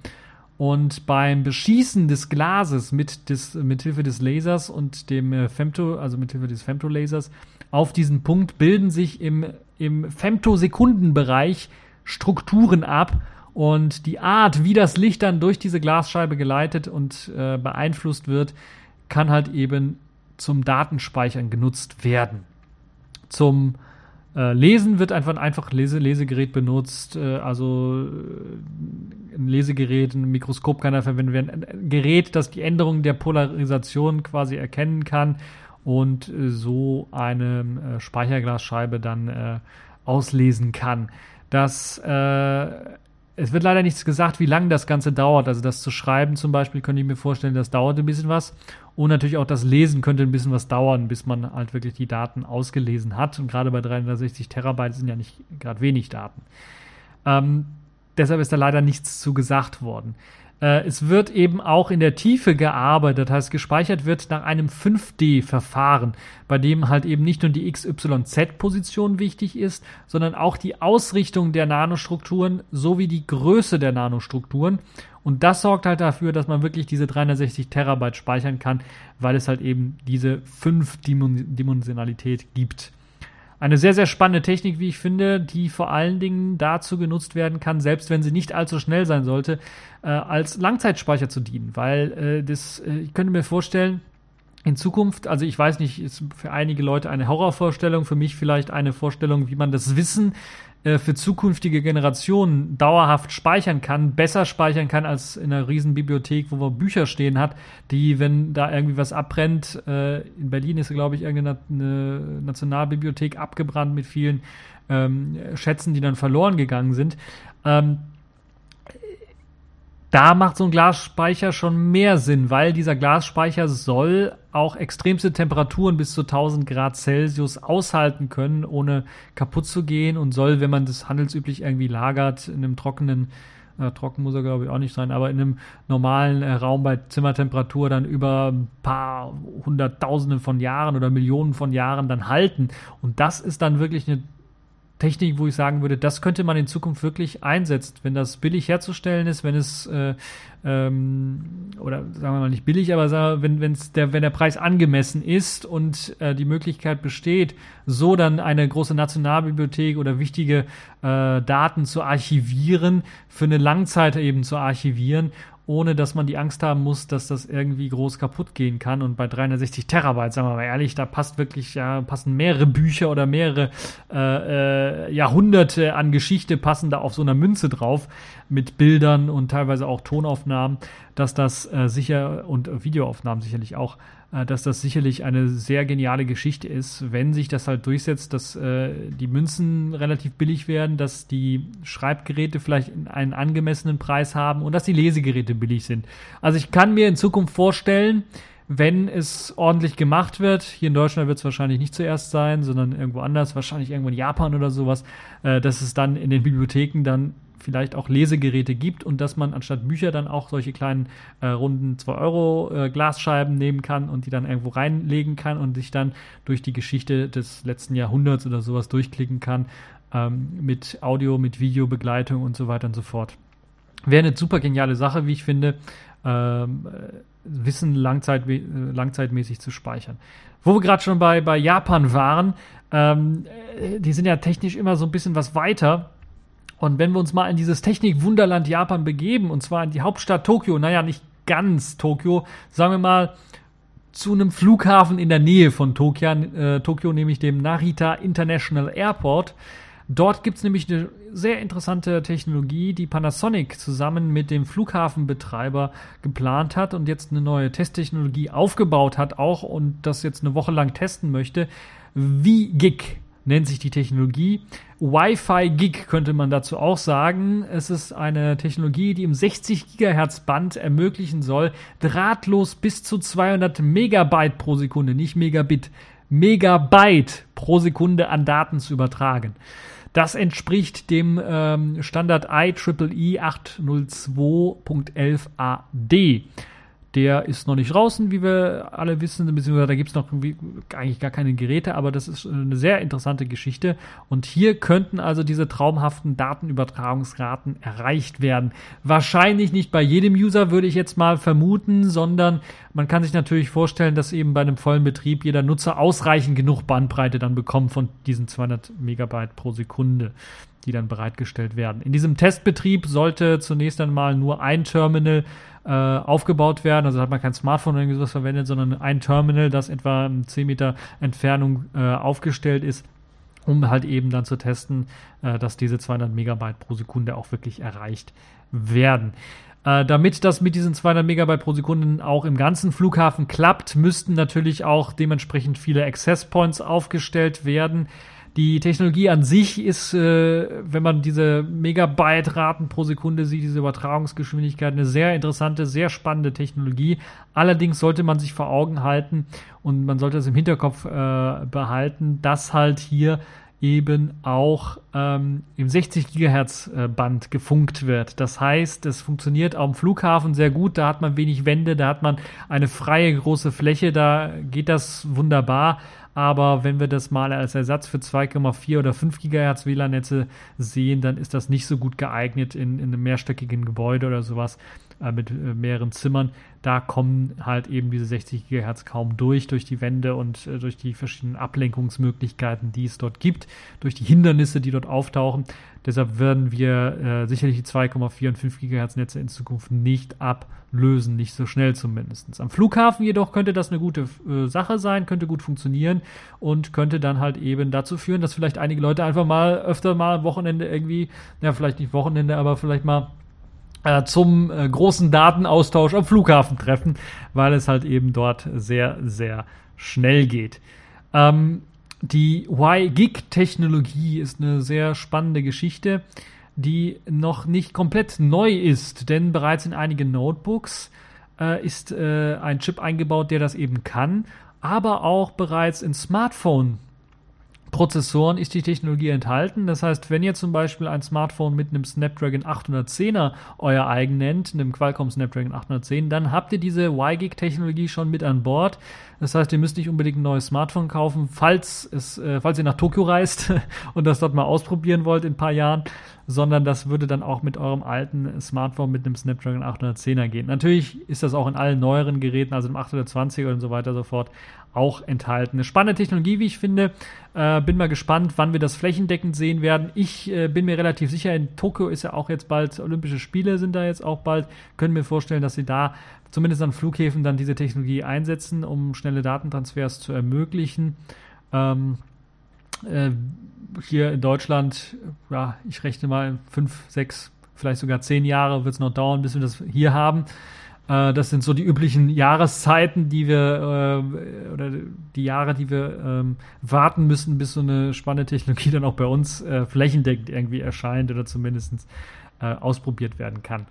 [SPEAKER 1] Und beim Beschießen des Glases mit, des, Hilfe des Lasers und dem äh, Femto, also mit Hilfe des Femtolasers, auf diesen Punkt bilden sich im, im Femtosekundenbereich Strukturen ab. Und die Art, wie das Licht dann durch diese Glasscheibe geleitet und äh, beeinflusst wird, kann halt eben zum Datenspeichern genutzt werden. Zum äh, Lesen wird einfach ein einfaches Lese Lesegerät benutzt. Äh, also ein Lesegerät, ein Mikroskop kann da verwendet werden. Ein Gerät, das die Änderung der Polarisation quasi erkennen kann und äh, so eine äh, Speicherglasscheibe dann äh, auslesen kann. Das äh, es wird leider nichts gesagt, wie lange das Ganze dauert. Also das zu schreiben zum Beispiel, könnte ich mir vorstellen, das dauert ein bisschen was. Und natürlich auch das Lesen könnte ein bisschen was dauern, bis man halt wirklich die Daten ausgelesen hat. Und gerade bei 360 Terabyte sind ja nicht gerade wenig Daten. Ähm, deshalb ist da leider nichts zu gesagt worden. Äh, es wird eben auch in der Tiefe gearbeitet, das heißt gespeichert wird nach einem 5D-Verfahren, bei dem halt eben nicht nur die XYZ-Position wichtig ist, sondern auch die Ausrichtung der Nanostrukturen sowie die Größe der Nanostrukturen. Und das sorgt halt dafür, dass man wirklich diese 360 Terabyte speichern kann, weil es halt eben diese 5-Dimensionalität gibt. Eine sehr, sehr spannende Technik, wie ich finde, die vor allen Dingen dazu genutzt werden kann, selbst wenn sie nicht allzu schnell sein sollte, äh, als Langzeitspeicher zu dienen. Weil äh, das, äh, ich könnte mir vorstellen, in Zukunft, also ich weiß nicht, ist für einige Leute eine Horrorvorstellung, für mich vielleicht eine Vorstellung, wie man das Wissen äh, für zukünftige Generationen dauerhaft speichern kann, besser speichern kann als in einer riesen Bibliothek, wo man Bücher stehen hat, die, wenn da irgendwie was abbrennt, äh, in Berlin ist, glaube ich, irgendeine Nationalbibliothek abgebrannt mit vielen ähm, Schätzen, die dann verloren gegangen sind. Ähm, da macht so ein Glasspeicher schon mehr Sinn, weil dieser Glasspeicher soll auch extremste Temperaturen bis zu 1000 Grad Celsius aushalten können, ohne kaputt zu gehen und soll, wenn man das handelsüblich irgendwie lagert, in einem trockenen, äh, trocken muss er glaube ich auch nicht sein, aber in einem normalen äh, Raum bei Zimmertemperatur dann über ein paar hunderttausende von Jahren oder Millionen von Jahren dann halten. Und das ist dann wirklich eine Technik, wo ich sagen würde, das könnte man in Zukunft wirklich einsetzen, wenn das billig herzustellen ist, wenn es äh, ähm, oder sagen wir mal nicht billig, aber wenn wenn's der wenn der Preis angemessen ist und äh, die Möglichkeit besteht, so dann eine große Nationalbibliothek oder wichtige äh, Daten zu archivieren, für eine Langzeit eben zu archivieren ohne dass man die Angst haben muss, dass das irgendwie groß kaputt gehen kann. Und bei 360 Terabyte, sagen wir mal ehrlich, da passt wirklich, ja, passen mehrere Bücher oder mehrere äh, äh, Jahrhunderte an Geschichte passen da auf so einer Münze drauf mit Bildern und teilweise auch Tonaufnahmen, dass das äh, sicher und Videoaufnahmen sicherlich auch dass das sicherlich eine sehr geniale Geschichte ist, wenn sich das halt durchsetzt, dass äh, die Münzen relativ billig werden, dass die Schreibgeräte vielleicht einen angemessenen Preis haben und dass die Lesegeräte billig sind. Also ich kann mir in Zukunft vorstellen, wenn es ordentlich gemacht wird, hier in Deutschland wird es wahrscheinlich nicht zuerst sein, sondern irgendwo anders, wahrscheinlich irgendwo in Japan oder sowas, äh, dass es dann in den Bibliotheken dann vielleicht auch Lesegeräte gibt und dass man anstatt Bücher dann auch solche kleinen äh, runden 2 Euro äh, Glasscheiben nehmen kann und die dann irgendwo reinlegen kann und sich dann durch die Geschichte des letzten Jahrhunderts oder sowas durchklicken kann ähm, mit Audio, mit Videobegleitung und so weiter und so fort. Wäre eine super geniale Sache, wie ich finde, ähm, Wissen langzeit, äh, langzeitmäßig zu speichern. Wo wir gerade schon bei, bei Japan waren, ähm, äh, die sind ja technisch immer so ein bisschen was weiter und wenn wir uns mal in dieses Technik-Wunderland Japan begeben, und zwar in die Hauptstadt Tokio, naja, nicht ganz Tokio, sagen wir mal zu einem Flughafen in der Nähe von Tokio, äh, Tokio nämlich dem Narita International Airport. Dort gibt es nämlich eine sehr interessante Technologie, die Panasonic zusammen mit dem Flughafenbetreiber geplant hat und jetzt eine neue Testtechnologie aufgebaut hat auch und das jetzt eine Woche lang testen möchte. Wie Gig nennt sich die Technologie. Wi-Fi Gig könnte man dazu auch sagen. Es ist eine Technologie, die im 60 Gigahertz Band ermöglichen soll, drahtlos bis zu 200 Megabyte pro Sekunde, nicht Megabit, Megabyte pro Sekunde an Daten zu übertragen. Das entspricht dem ähm, Standard IEEE 802.11ad. Der ist noch nicht draußen, wie wir alle wissen, beziehungsweise da gibt es noch eigentlich gar keine Geräte, aber das ist eine sehr interessante Geschichte. Und hier könnten also diese traumhaften Datenübertragungsraten erreicht werden. Wahrscheinlich nicht bei jedem User, würde ich jetzt mal vermuten, sondern man kann sich natürlich vorstellen, dass eben bei einem vollen Betrieb jeder Nutzer ausreichend genug Bandbreite dann bekommt von diesen 200 Megabyte pro Sekunde die dann bereitgestellt werden. In diesem Testbetrieb sollte zunächst einmal nur ein Terminal äh, aufgebaut werden. Also hat man kein Smartphone oder irgendwas verwendet, sondern ein Terminal, das etwa 10 Meter Entfernung äh, aufgestellt ist um halt eben dann zu testen, äh, dass diese 200 Megabyte pro Sekunde auch wirklich erreicht werden. Äh, damit das mit diesen 200 Megabyte pro Sekunde auch im ganzen Flughafen klappt, müssten natürlich auch dementsprechend viele Access Points aufgestellt werden. Die Technologie an sich ist, äh, wenn man diese Megabyte-Raten pro Sekunde sieht, diese Übertragungsgeschwindigkeit, eine sehr interessante, sehr spannende Technologie. Allerdings sollte man sich vor Augen halten und man sollte es im Hinterkopf äh, behalten, dass halt hier eben auch ähm, im 60 Gigahertz äh, Band gefunkt wird. Das heißt, es funktioniert am Flughafen sehr gut. Da hat man wenig Wände, da hat man eine freie große Fläche, da geht das wunderbar. Aber wenn wir das mal als Ersatz für 2,4 oder 5 Gigahertz WLAN-Netze sehen, dann ist das nicht so gut geeignet in, in einem mehrstöckigen Gebäude oder sowas äh, mit äh, mehreren Zimmern. Da kommen halt eben diese 60 Gigahertz kaum durch, durch die Wände und äh, durch die verschiedenen Ablenkungsmöglichkeiten, die es dort gibt, durch die Hindernisse, die dort auftauchen. Deshalb werden wir äh, sicherlich die 2,4 und 5 Gigahertz Netze in Zukunft nicht ablösen, nicht so schnell zumindest. Am Flughafen jedoch könnte das eine gute äh, Sache sein, könnte gut funktionieren und könnte dann halt eben dazu führen, dass vielleicht einige Leute einfach mal öfter mal am Wochenende irgendwie, ja vielleicht nicht Wochenende, aber vielleicht mal zum äh, großen Datenaustausch am Flughafen treffen, weil es halt eben dort sehr, sehr schnell geht. Ähm, die Y-Gig-Technologie ist eine sehr spannende Geschichte, die noch nicht komplett neu ist, denn bereits in einigen Notebooks äh, ist äh, ein Chip eingebaut, der das eben kann, aber auch bereits in Smartphone Prozessoren ist die Technologie enthalten. Das heißt, wenn ihr zum Beispiel ein Smartphone mit einem Snapdragon 810er euer eigen nennt, einem Qualcomm Snapdragon 810, dann habt ihr diese Y-Gig-Technologie schon mit an Bord. Das heißt, ihr müsst nicht unbedingt ein neues Smartphone kaufen, falls, es, äh, falls ihr nach Tokio reist und das dort mal ausprobieren wollt in ein paar Jahren, sondern das würde dann auch mit eurem alten Smartphone mit einem Snapdragon 810er gehen. Natürlich ist das auch in allen neueren Geräten, also im 820er und so weiter so fort, auch enthalten. Eine spannende Technologie, wie ich finde. Äh, bin mal gespannt, wann wir das flächendeckend sehen werden. Ich äh, bin mir relativ sicher, in Tokio ist ja auch jetzt bald Olympische Spiele, sind da jetzt auch bald. Können mir vorstellen, dass sie da zumindest an Flughäfen dann diese Technologie einsetzen, um schnelle Datentransfers zu ermöglichen. Ähm, äh, hier in Deutschland, ja, ich rechne mal fünf, sechs, vielleicht sogar zehn Jahre wird es noch dauern, bis wir das hier haben. Äh, das sind so die üblichen Jahreszeiten, die wir äh, oder die Jahre, die wir ähm, warten müssen, bis so eine spannende Technologie dann auch bei uns äh, flächendeckend irgendwie erscheint oder zumindest äh, ausprobiert werden kann.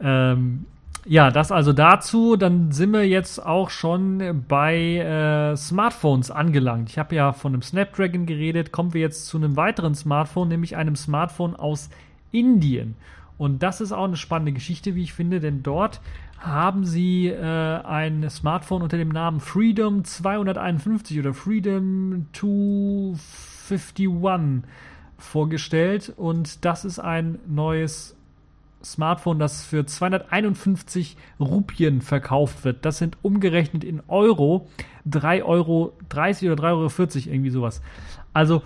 [SPEAKER 1] Ähm, ja, das also dazu. Dann sind wir jetzt auch schon bei äh, Smartphones angelangt. Ich habe ja von einem Snapdragon geredet. Kommen wir jetzt zu einem weiteren Smartphone, nämlich einem Smartphone aus Indien. Und das ist auch eine spannende Geschichte, wie ich finde, denn dort haben sie äh, ein Smartphone unter dem Namen Freedom 251 oder Freedom 251 vorgestellt. Und das ist ein neues Smartphone, das für 251 Rupien verkauft wird. Das sind umgerechnet in Euro 3,30 Euro oder 3,40 Euro, irgendwie sowas. Also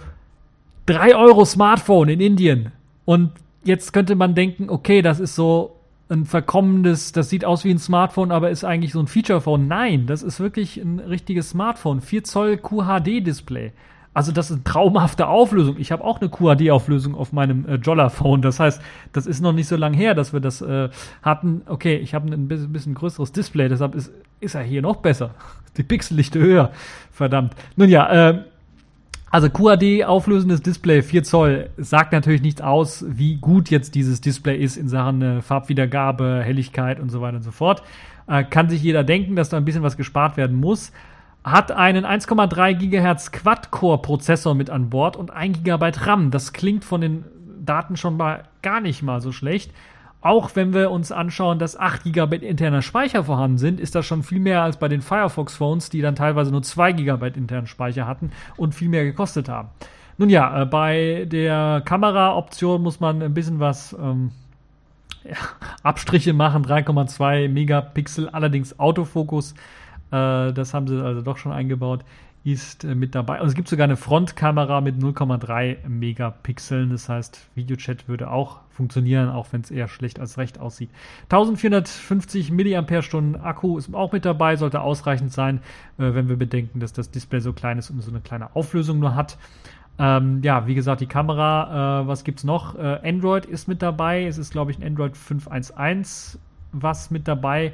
[SPEAKER 1] 3 Euro Smartphone in Indien. Und jetzt könnte man denken, okay, das ist so ein verkommendes, das sieht aus wie ein Smartphone, aber ist eigentlich so ein Feature-Phone. Nein, das ist wirklich ein richtiges Smartphone. 4 Zoll QHD-Display. Also das ist eine traumhafte Auflösung. Ich habe auch eine QHD-Auflösung auf meinem äh, Jolla-Phone. Das heißt, das ist noch nicht so lange her, dass wir das äh, hatten. Okay, ich habe ein bisschen, größeres Display, deshalb ist, ist er hier noch besser. Die Pixellichte höher. Verdammt. Nun ja, äh, also QAD auflösendes Display 4 Zoll sagt natürlich nichts aus, wie gut jetzt dieses Display ist in Sachen äh, Farbwiedergabe, Helligkeit und so weiter und so fort. Äh, kann sich jeder denken, dass da ein bisschen was gespart werden muss. Hat einen 1,3 GHz Quad-Core-Prozessor mit an Bord und 1 GB RAM. Das klingt von den Daten schon mal gar nicht mal so schlecht. Auch wenn wir uns anschauen, dass 8 GB interner Speicher vorhanden sind, ist das schon viel mehr als bei den Firefox Phones, die dann teilweise nur 2 GB internen Speicher hatten und viel mehr gekostet haben. Nun ja, äh, bei der Kameraoption muss man ein bisschen was ähm, ja, Abstriche machen. 3,2 Megapixel, allerdings Autofokus. Äh, das haben sie also doch schon eingebaut ist äh, mit dabei. Und es gibt sogar eine Frontkamera mit 0,3 Megapixeln. Das heißt, Videochat würde auch funktionieren, auch wenn es eher schlecht als recht aussieht. 1450 mAh Akku ist auch mit dabei, sollte ausreichend sein, äh, wenn wir bedenken, dass das Display so klein ist und so eine kleine Auflösung nur hat. Ähm, ja, wie gesagt, die Kamera, äh, was gibt's noch? Äh, Android ist mit dabei. Es ist, glaube ich, ein Android 5.1.1, was mit dabei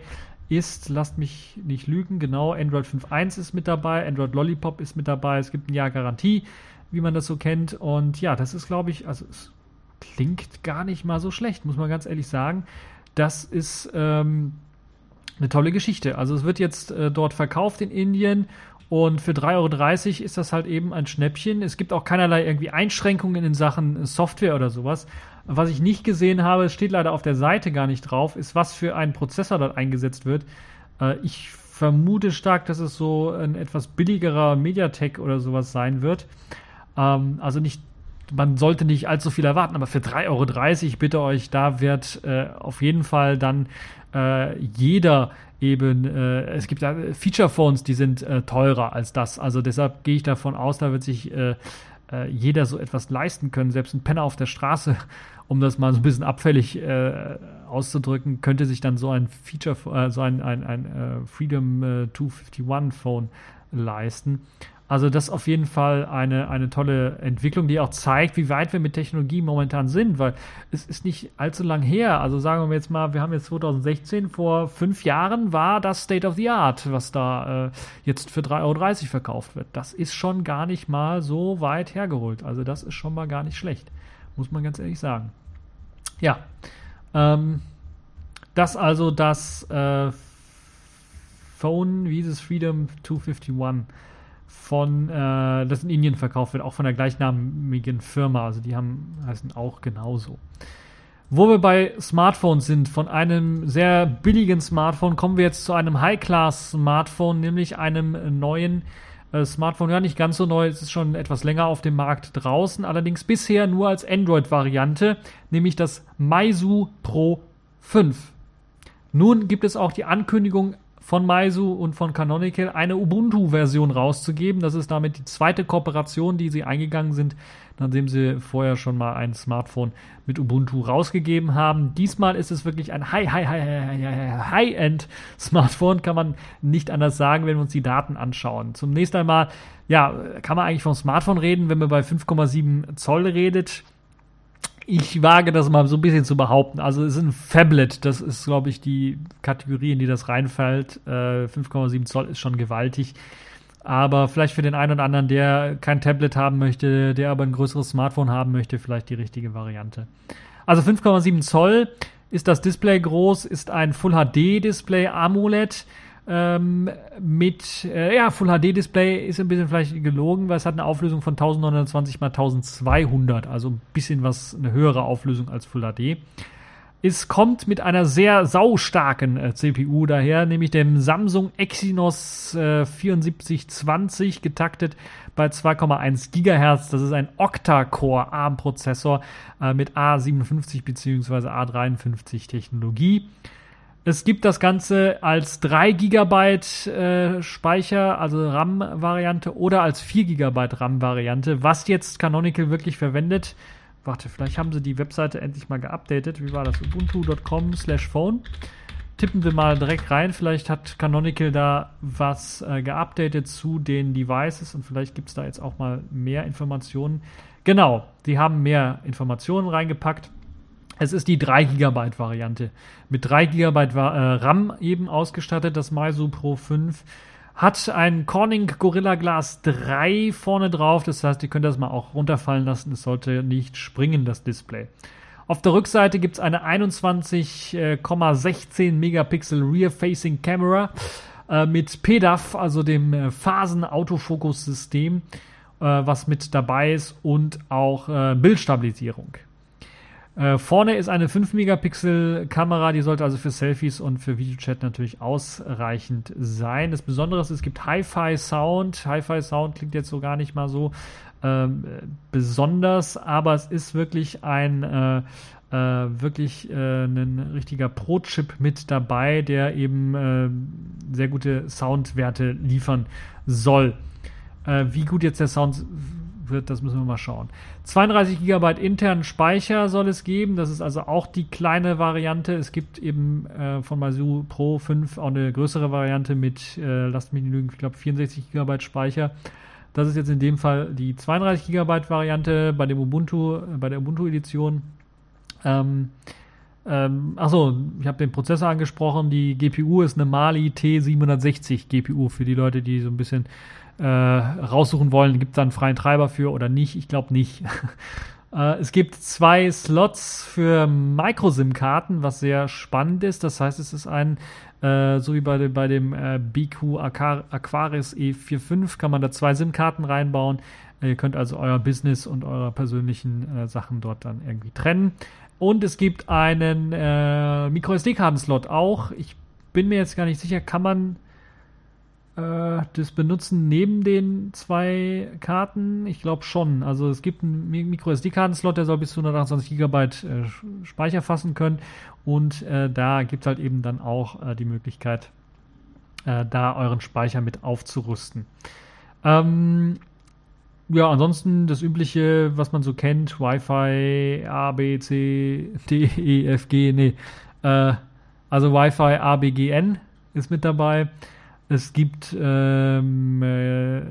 [SPEAKER 1] ist. Lasst mich nicht lügen. Genau, Android 5.1 ist mit dabei. Android Lollipop ist mit dabei. Es gibt ein Jahr Garantie, wie man das so kennt. Und ja, das ist, glaube ich, also es klingt gar nicht mal so schlecht, muss man ganz ehrlich sagen. Das ist ähm, eine tolle Geschichte. Also es wird jetzt äh, dort verkauft in Indien und für 3,30 Euro ist das halt eben ein Schnäppchen. Es gibt auch keinerlei irgendwie Einschränkungen in Sachen Software oder sowas. Was ich nicht gesehen habe, steht leider auf der Seite gar nicht drauf, ist, was für ein Prozessor dort eingesetzt wird. Äh, ich vermute stark, dass es so ein etwas billigerer MediaTek oder sowas sein wird. Ähm, also nicht man sollte nicht allzu viel erwarten, aber für 3,30 Euro, bitte euch, da wird äh, auf jeden Fall dann äh, jeder eben, äh, es gibt ja Feature-Phones, die sind äh, teurer als das. Also deshalb gehe ich davon aus, da wird sich äh, äh, jeder so etwas leisten können. Selbst ein Penner auf der Straße, um das mal so ein bisschen abfällig auszudrücken, könnte sich dann so ein Feature, so ein, ein, ein Freedom 251 Phone leisten. Also das ist auf jeden Fall eine, eine tolle Entwicklung, die auch zeigt, wie weit wir mit Technologie momentan sind, weil es ist nicht allzu lang her. Also sagen wir jetzt mal, wir haben jetzt 2016, vor fünf Jahren war das State of the Art, was da äh, jetzt für 3,30 Euro verkauft wird. Das ist schon gar nicht mal so weit hergeholt. Also das ist schon mal gar nicht schlecht, muss man ganz ehrlich sagen. Ja, ähm, das also das äh, Phone, wie dieses Freedom 251 von, äh, das in Indien verkauft wird, auch von der gleichnamigen Firma. Also die haben, heißen auch genauso. Wo wir bei Smartphones sind, von einem sehr billigen Smartphone kommen wir jetzt zu einem High-Class-Smartphone, nämlich einem neuen äh, Smartphone. Ja, nicht ganz so neu, es ist schon etwas länger auf dem Markt draußen, allerdings bisher nur als Android-Variante, nämlich das Meizu Pro 5. Nun gibt es auch die Ankündigung von Meizu und von Canonical eine Ubuntu-Version rauszugeben. Das ist damit die zweite Kooperation, die sie eingegangen sind, nachdem sie vorher schon mal ein Smartphone mit Ubuntu rausgegeben haben. Diesmal ist es wirklich ein High, High, High, High, High-End Smartphone, kann man nicht anders sagen, wenn wir uns die Daten anschauen. Zunächst einmal, ja, kann man eigentlich vom Smartphone reden, wenn man bei 5,7 Zoll redet ich wage das mal so ein bisschen zu behaupten. Also es ist ein Phablet, das ist, glaube ich, die Kategorie, in die das reinfällt. Äh, 5,7 Zoll ist schon gewaltig. Aber vielleicht für den einen oder anderen, der kein Tablet haben möchte, der aber ein größeres Smartphone haben möchte, vielleicht die richtige Variante. Also 5,7 Zoll ist das Display groß, ist ein Full HD Display AMOLED ähm, mit, äh, ja, Full HD Display ist ein bisschen vielleicht gelogen, weil es hat eine Auflösung von 1920 x 1200, also ein bisschen was, eine höhere Auflösung als Full HD. Es kommt mit einer sehr saustarken äh, CPU daher, nämlich dem Samsung Exynos äh, 7420, getaktet bei 2,1 GHz. Das ist ein Octa-Core ARM-Prozessor äh, mit A57 bzw. A53 Technologie. Es gibt das Ganze als 3 GB äh, Speicher, also RAM-Variante, oder als 4 GB RAM-Variante. Was jetzt Canonical wirklich verwendet, warte, vielleicht haben sie die Webseite endlich mal geupdatet. Wie war das? ubuntu.com slash phone. Tippen wir mal direkt rein. Vielleicht hat Canonical da was äh, geupdatet zu den Devices und vielleicht gibt es da jetzt auch mal mehr Informationen. Genau, die haben mehr Informationen reingepackt. Es ist die 3 GB Variante. Mit 3 GB äh, RAM eben ausgestattet, das Meizu Pro 5. Hat ein Corning Gorilla Glass 3 vorne drauf. Das heißt, ihr könnt das mal auch runterfallen lassen. Es sollte nicht springen, das Display. Auf der Rückseite gibt es eine 21,16 Megapixel Rear-Facing Camera äh, mit PDAF, also dem äh, Phasen-Autofokus-System, äh, was mit dabei ist und auch äh, Bildstabilisierung. Äh, vorne ist eine 5-Megapixel-Kamera, die sollte also für Selfies und für Videochat natürlich ausreichend sein. Das Besondere ist, es gibt Hi-Fi-Sound. Hi-Fi-Sound klingt jetzt so gar nicht mal so ähm, besonders, aber es ist wirklich ein äh, äh, wirklich äh, ein richtiger Pro-Chip mit dabei, der eben äh, sehr gute Soundwerte liefern soll. Äh, wie gut jetzt der Sound wird, das müssen wir mal schauen. 32 GB internen Speicher soll es geben. Das ist also auch die kleine Variante. Es gibt eben äh, von Meizu Pro 5 auch eine größere Variante mit, äh, lasst mich nicht lügen, ich glaube 64 GB Speicher. Das ist jetzt in dem Fall die 32 GB Variante bei dem Ubuntu, bei der Ubuntu Edition. Ähm, ähm, achso, ich habe den Prozessor angesprochen. Die GPU ist eine Mali T760 GPU für die Leute, die so ein bisschen äh, raussuchen wollen, gibt es da einen freien Treiber für oder nicht? Ich glaube nicht. äh, es gibt zwei Slots für Micro-SIM-Karten, was sehr spannend ist. Das heißt, es ist ein, äh, so wie bei, dem, bei dem äh, BQ Aquaris E45, kann man da zwei SIM-Karten reinbauen. Ihr könnt also euer Business und eure persönlichen äh, Sachen dort dann irgendwie trennen. Und es gibt einen äh, Micro-SD-Karten-Slot auch. Ich bin mir jetzt gar nicht sicher, kann man das benutzen neben den zwei Karten? Ich glaube schon. Also es gibt einen Micro SD-Karten-Slot, der soll bis zu 128 GB äh, Speicher fassen können. Und äh, da gibt es halt eben dann auch äh, die Möglichkeit, äh, da euren Speicher mit aufzurüsten. Ähm, ja, ansonsten das übliche, was man so kennt, Wi-Fi, A, B, C, D, E, F, G, nee. Äh, also Wi-Fi A, B, G, N ist mit dabei. Es gibt ähm, äh,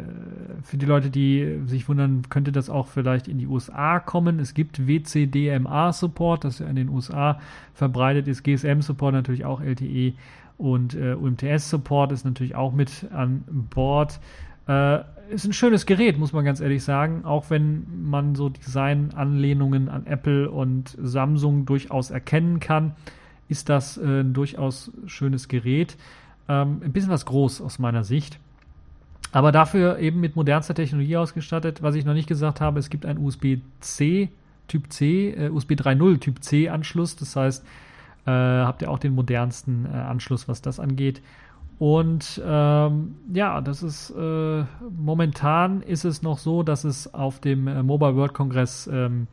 [SPEAKER 1] für die Leute, die sich wundern, könnte das auch vielleicht in die USA kommen. Es gibt WCDMA-Support, das in den USA verbreitet ist. GSM-Support natürlich auch LTE und äh, UMTS-Support ist natürlich auch mit an Bord. Äh, ist ein schönes Gerät, muss man ganz ehrlich sagen, auch wenn man so Design-Anlehnungen an Apple und Samsung durchaus erkennen kann, ist das äh, ein durchaus schönes Gerät. Ähm, ein bisschen was groß aus meiner Sicht. Aber dafür eben mit modernster Technologie ausgestattet. Was ich noch nicht gesagt habe, es gibt einen USB-C, Typ C, äh, USB 3.0 Typ C Anschluss. Das heißt, äh, habt ihr auch den modernsten äh, Anschluss, was das angeht. Und ähm, ja, das ist äh, momentan ist es noch so, dass es auf dem äh, Mobile World Congress ähm,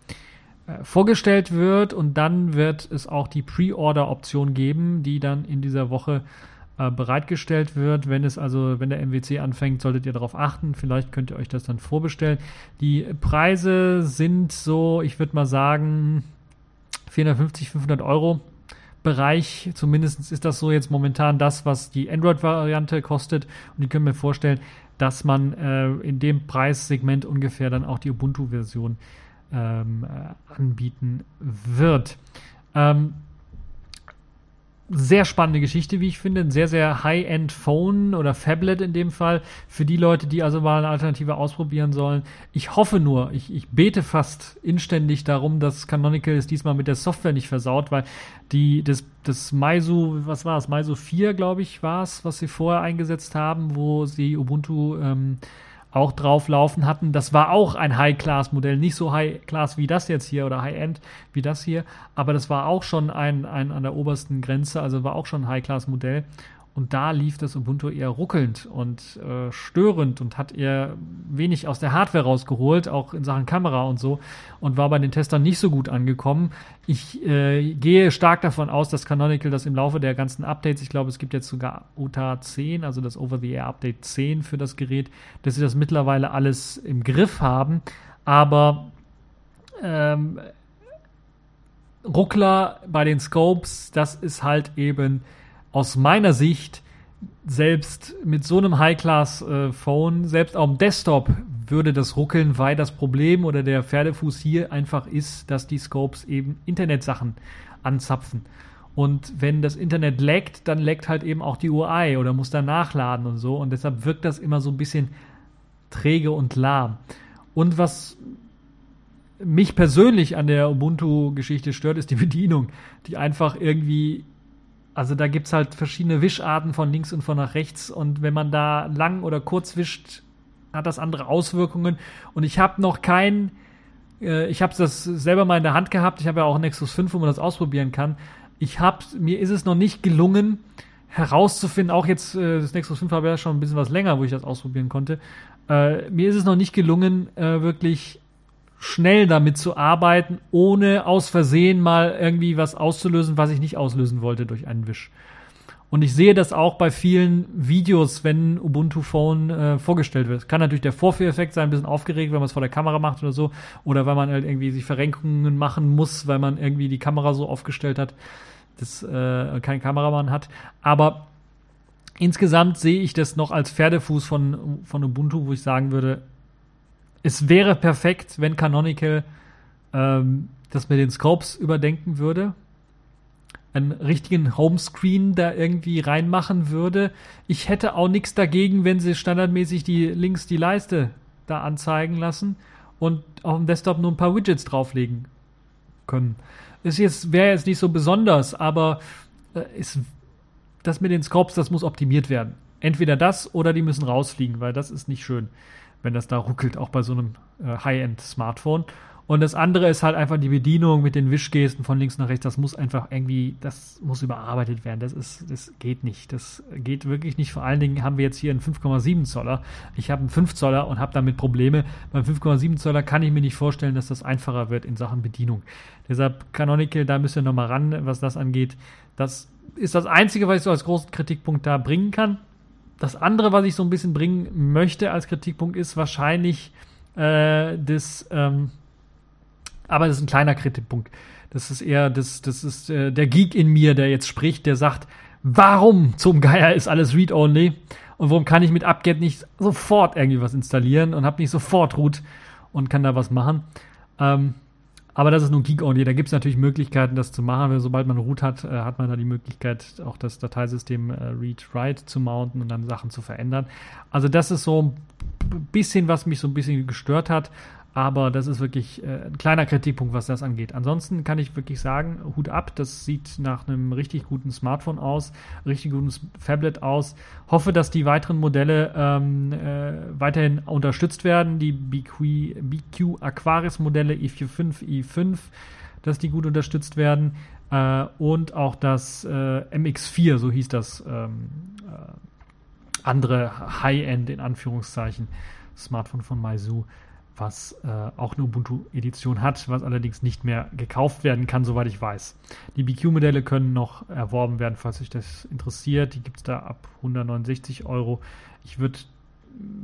[SPEAKER 1] äh, vorgestellt wird und dann wird es auch die Pre-Order-Option geben, die dann in dieser Woche äh, bereitgestellt wird. Wenn es also, wenn der MWC anfängt, solltet ihr darauf achten. Vielleicht könnt ihr euch das dann vorbestellen. Die Preise sind so, ich würde mal sagen, 450, 500 Euro. Bereich, zumindest ist das so jetzt momentan das, was die Android-Variante kostet. Und ich kann mir vorstellen, dass man äh, in dem Preissegment ungefähr dann auch die Ubuntu-Version ähm, äh, anbieten wird. Ähm, sehr spannende Geschichte, wie ich finde. Ein sehr, sehr High-End Phone oder Phablet in dem Fall. Für die Leute, die also mal eine Alternative ausprobieren sollen. Ich hoffe nur, ich, ich bete fast inständig darum, dass Canonical es diesmal mit der Software nicht versaut, weil die, das, das Meizu, was war es? Meizu 4, glaube ich, war es, was sie vorher eingesetzt haben, wo sie Ubuntu ähm, auch drauf laufen hatten. Das war auch ein High-Class-Modell, nicht so High-Class wie das jetzt hier oder High-End wie das hier, aber das war auch schon ein, ein an der obersten Grenze, also war auch schon ein High-Class-Modell. Und da lief das Ubuntu eher ruckelnd und äh, störend und hat eher wenig aus der Hardware rausgeholt, auch in Sachen Kamera und so, und war bei den Testern nicht so gut angekommen. Ich äh, gehe stark davon aus, dass Canonical das im Laufe der ganzen Updates, ich glaube, es gibt jetzt sogar UTA 10, also das Over-the-Air-Update 10 für das Gerät, dass sie das mittlerweile alles im Griff haben. Aber ähm, Ruckler bei den Scopes, das ist halt eben aus meiner Sicht selbst mit so einem High-Class-Phone, selbst auf dem Desktop würde das ruckeln, weil das Problem oder der Pferdefuß hier einfach ist, dass die Scopes eben Internetsachen anzapfen. Und wenn das Internet laggt, dann laggt halt eben auch die UI oder muss dann nachladen und so. Und deshalb wirkt das immer so ein bisschen träge und lahm. Und was mich persönlich an der Ubuntu-Geschichte stört, ist die Bedienung, die einfach irgendwie also da gibt es halt verschiedene Wischarten von links und von nach rechts. Und wenn man da lang oder kurz wischt, hat das andere Auswirkungen. Und ich habe noch kein, äh, ich habe das selber mal in der Hand gehabt. Ich habe ja auch Nexus 5, wo man das ausprobieren kann. Ich habe, mir ist es noch nicht gelungen, herauszufinden, auch jetzt, äh, das Nexus 5 habe ja schon ein bisschen was länger, wo ich das ausprobieren konnte. Äh, mir ist es noch nicht gelungen, äh, wirklich schnell damit zu arbeiten, ohne aus Versehen mal irgendwie was auszulösen, was ich nicht auslösen wollte durch einen Wisch. Und ich sehe das auch bei vielen Videos, wenn Ubuntu Phone äh, vorgestellt wird. Kann natürlich der Vorführeffekt sein, ein bisschen aufgeregt, wenn man es vor der Kamera macht oder so. Oder weil man halt irgendwie sich Verrenkungen machen muss, weil man irgendwie die Kamera so aufgestellt hat, dass äh, kein Kameramann hat. Aber insgesamt sehe ich das noch als Pferdefuß von, von Ubuntu, wo ich sagen würde, es wäre perfekt, wenn Canonical ähm, das mit den Scopes überdenken würde, einen richtigen Homescreen da irgendwie reinmachen würde. Ich hätte auch nichts dagegen, wenn sie standardmäßig die links die Leiste da anzeigen lassen und auf dem Desktop nur ein paar Widgets drauflegen können. Ist jetzt wäre jetzt nicht so besonders, aber äh, ist das mit den Scopes, das muss optimiert werden. Entweder das oder die müssen rausfliegen, weil das ist nicht schön, wenn das da ruckelt, auch bei so einem äh, High-End-Smartphone. Und das andere ist halt einfach die Bedienung mit den Wischgesten von links nach rechts. Das muss einfach irgendwie, das muss überarbeitet werden. Das ist, das geht nicht. Das geht wirklich nicht. Vor allen Dingen haben wir jetzt hier einen 5,7 Zoller. Ich habe einen 5 Zoller und habe damit Probleme. Beim 5,7 Zoller kann ich mir nicht vorstellen, dass das einfacher wird in Sachen Bedienung. Deshalb Canonical, da müsst ihr nochmal ran, was das angeht. Das ist das Einzige, was ich so als großen Kritikpunkt da bringen kann. Das andere, was ich so ein bisschen bringen möchte als Kritikpunkt, ist wahrscheinlich äh, das, ähm, aber das ist ein kleiner Kritikpunkt. Das ist eher, das, das ist äh, der Geek in mir, der jetzt spricht, der sagt, warum zum Geier ist alles Read-Only? Und warum kann ich mit Upget nicht sofort irgendwie was installieren und habe nicht sofort Root und kann da was machen? Ähm, aber das ist nur Geek-Only. Da gibt es natürlich Möglichkeiten, das zu machen. Sobald man Root hat, äh, hat man da die Möglichkeit, auch das Dateisystem äh, Read-Write zu mounten und dann Sachen zu verändern. Also das ist so ein bisschen, was mich so ein bisschen gestört hat. Aber das ist wirklich äh, ein kleiner Kritikpunkt, was das angeht. Ansonsten kann ich wirklich sagen, Hut ab, das sieht nach einem richtig guten Smartphone aus, richtig guten Tablet aus. Hoffe, dass die weiteren Modelle ähm, äh, weiterhin unterstützt werden. Die BQ, BQ Aquaris Modelle i45, i5, dass die gut unterstützt werden. Äh, und auch das äh, MX4, so hieß das ähm, äh, andere High-End in Anführungszeichen Smartphone von Meizu was äh, auch eine Ubuntu-Edition hat, was allerdings nicht mehr gekauft werden kann, soweit ich weiß. Die BQ-Modelle können noch erworben werden, falls euch das interessiert. Die gibt es da ab 169 Euro. Ich würde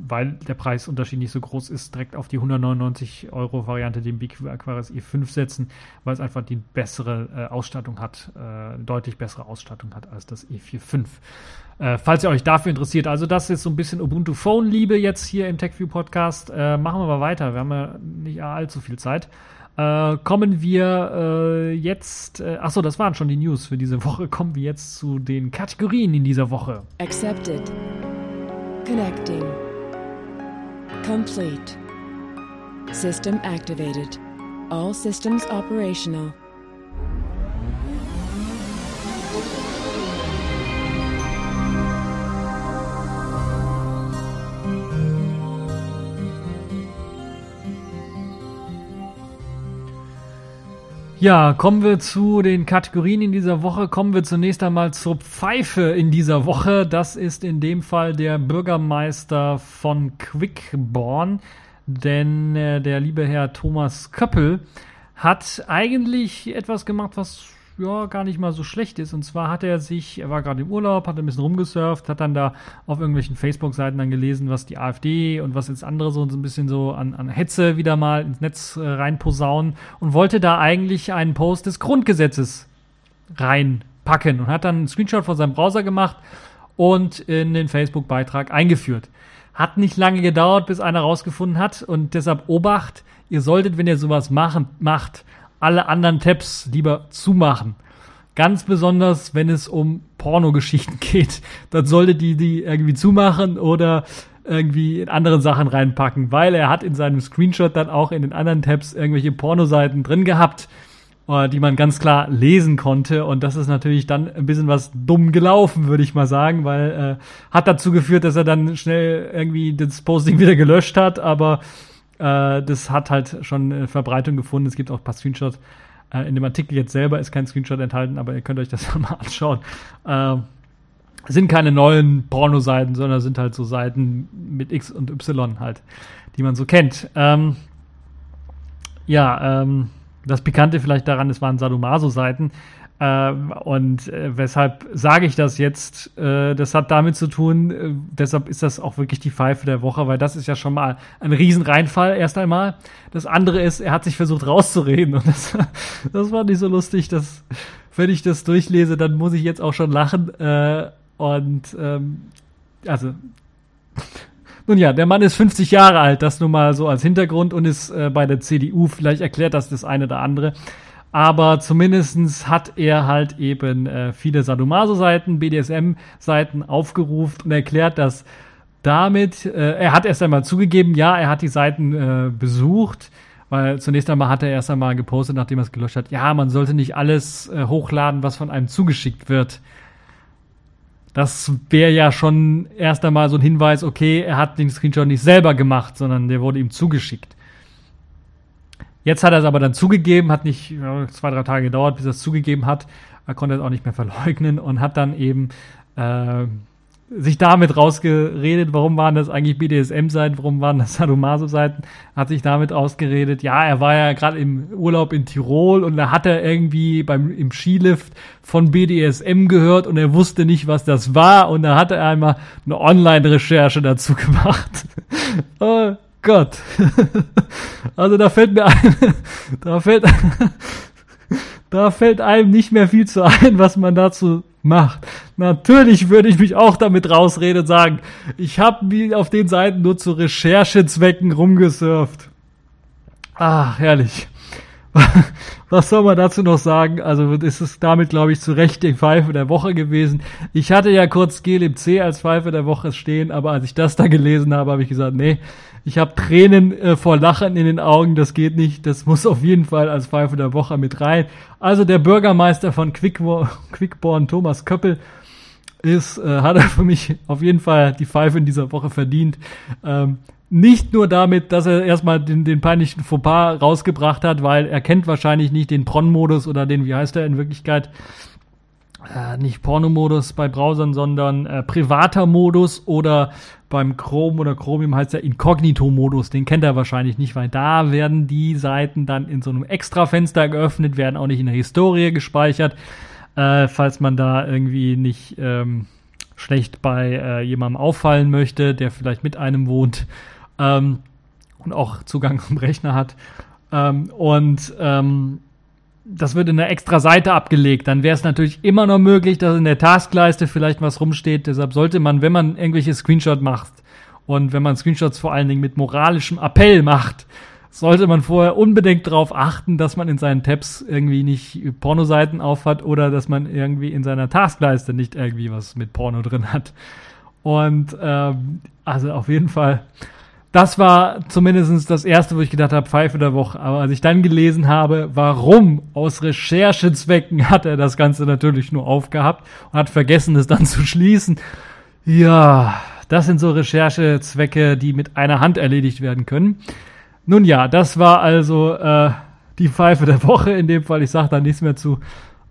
[SPEAKER 1] weil der Preisunterschied nicht so groß ist, direkt auf die 199 Euro Variante den BQ Aquarius E5 setzen, weil es einfach die bessere äh, Ausstattung hat, äh, deutlich bessere Ausstattung hat als das E45. Äh, falls ihr euch dafür interessiert, also das ist so ein bisschen Ubuntu Phone Liebe jetzt hier im TechView Podcast. Äh, machen wir mal weiter, wir haben ja nicht allzu viel Zeit. Äh, kommen wir äh, jetzt, äh, achso, das waren schon die News für diese Woche. Kommen wir jetzt zu den Kategorien in dieser Woche.
[SPEAKER 2] Accepted. Connecting. Complete. System activated. All systems operational.
[SPEAKER 1] Ja, kommen wir zu den Kategorien in dieser Woche. Kommen wir zunächst einmal zur Pfeife in dieser Woche. Das ist in dem Fall der Bürgermeister von Quickborn, denn äh, der liebe Herr Thomas Köppel hat eigentlich etwas gemacht, was ja gar nicht mal so schlecht ist. Und zwar hat er sich, er war gerade im Urlaub, hat ein bisschen rumgesurft, hat dann da auf irgendwelchen Facebook-Seiten dann gelesen, was die AfD und was jetzt andere so, ein bisschen so an, an Hetze wieder mal ins Netz äh, reinposaunen und wollte da eigentlich einen Post des Grundgesetzes reinpacken und hat dann einen Screenshot von seinem Browser gemacht und in den Facebook-Beitrag eingeführt. Hat nicht lange gedauert, bis einer rausgefunden hat und deshalb Obacht, ihr solltet, wenn ihr sowas machen, macht, alle anderen Tabs lieber zumachen. Ganz besonders, wenn es um Pornogeschichten geht. Dann solltet ihr die irgendwie zumachen oder irgendwie in andere Sachen reinpacken, weil er hat in seinem Screenshot dann auch in den anderen Tabs irgendwelche Pornoseiten drin gehabt, äh, die man ganz klar lesen konnte. Und das ist natürlich dann ein bisschen was dumm gelaufen, würde ich mal sagen, weil äh, hat dazu geführt, dass er dann schnell irgendwie das Posting wieder gelöscht hat, aber äh, das hat halt schon äh, Verbreitung gefunden. Es gibt auch ein paar Screenshots. Äh, in dem Artikel jetzt selber ist kein Screenshot enthalten, aber ihr könnt euch das mal anschauen. Äh, sind keine neuen Porno-Seiten, sondern sind halt so Seiten mit X und Y halt, die man so kennt. Ähm, ja, ähm, das Pikante vielleicht daran, es waren Sadomaso-Seiten. Äh, und äh, weshalb sage ich das jetzt? Äh, das hat damit zu tun, äh, deshalb ist das auch wirklich die Pfeife der Woche, weil das ist ja schon mal ein Riesenreinfall erst einmal. Das andere ist, er hat sich versucht rauszureden und das, das war nicht so lustig, dass wenn ich das durchlese, dann muss ich jetzt auch schon lachen. Äh, und ähm, also Nun ja, der Mann ist 50 Jahre alt, das nun mal so als Hintergrund und ist äh, bei der CDU. Vielleicht erklärt das das eine oder andere. Aber zumindestens hat er halt eben äh, viele Sadomaso-Seiten, BDSM-Seiten aufgerufen und erklärt, dass damit, äh, er hat erst einmal zugegeben, ja, er hat die Seiten äh, besucht, weil zunächst einmal hat er erst einmal gepostet, nachdem er es gelöscht hat, ja, man sollte nicht alles äh, hochladen, was von einem zugeschickt wird. Das wäre ja schon erst einmal so ein Hinweis, okay, er hat den Screenshot nicht selber gemacht, sondern der wurde ihm zugeschickt. Jetzt hat er es aber dann zugegeben, hat nicht ja, zwei, drei Tage gedauert, bis er es zugegeben hat. Er konnte es auch nicht mehr verleugnen und hat dann eben äh, sich damit rausgeredet, warum waren das eigentlich BDSM-Seiten, warum waren das Sadomaso-Seiten, hat sich damit ausgeredet, ja, er war ja gerade im Urlaub in Tirol und da hat er irgendwie beim, im Skilift von BDSM gehört und er wusste nicht, was das war. Und da hat er einmal eine Online-Recherche dazu gemacht. Gott. also da fällt mir ein, da fällt, da fällt einem nicht mehr viel zu ein, was man dazu macht. Natürlich würde ich mich auch damit rausreden und sagen, ich habe auf den Seiten nur zu Recherchezwecken rumgesurft. Ah, herrlich. Was soll man dazu noch sagen? Also ist es damit, glaube ich, zu Recht die Pfeife der Woche gewesen. Ich hatte ja kurz GLMC als Pfeife der Woche stehen, aber als ich das da gelesen habe, habe ich gesagt, nee, ich habe Tränen äh, vor Lachen in den Augen, das geht nicht. Das muss auf jeden Fall als Pfeife der Woche mit rein. Also der Bürgermeister von Quickborn, Quickborn Thomas Köppel, ist, äh, hat er für mich auf jeden Fall die Pfeife in dieser Woche verdient. Ähm, nicht nur damit, dass er erstmal den, den peinlichen Fauxpas rausgebracht hat, weil er kennt wahrscheinlich nicht den Pron-Modus oder den, wie heißt er in Wirklichkeit, äh, nicht Pornomodus bei Browsern, sondern äh, privater Modus oder beim Chrome oder Chromium heißt der Inkognito-Modus. Den kennt er wahrscheinlich nicht, weil da werden die Seiten dann in so einem Extra-Fenster geöffnet, werden auch nicht in der Historie gespeichert, äh, falls man da irgendwie nicht ähm, schlecht bei äh, jemandem auffallen möchte, der vielleicht mit einem wohnt ähm, und auch Zugang zum Rechner hat. Ähm, und ähm, das wird in einer extra Seite abgelegt. Dann wäre es natürlich immer noch möglich, dass in der Taskleiste vielleicht was rumsteht. Deshalb sollte man, wenn man irgendwelche Screenshots macht und wenn man Screenshots vor allen Dingen mit moralischem Appell macht, sollte man vorher unbedingt darauf achten, dass man in seinen Tabs irgendwie nicht Pornoseiten aufhat oder dass man irgendwie in seiner Taskleiste nicht irgendwie was mit Porno drin hat. Und ähm, also auf jeden Fall das war zumindest das erste, wo ich gedacht habe, Pfeife der Woche. Aber als ich dann gelesen habe, warum aus Recherchezwecken hat er das Ganze natürlich nur aufgehabt und hat vergessen, es dann zu schließen. Ja, das sind so Recherchezwecke, die mit einer Hand erledigt werden können. Nun ja, das war also äh, die Pfeife der Woche. In dem Fall, ich sage da nichts mehr zu.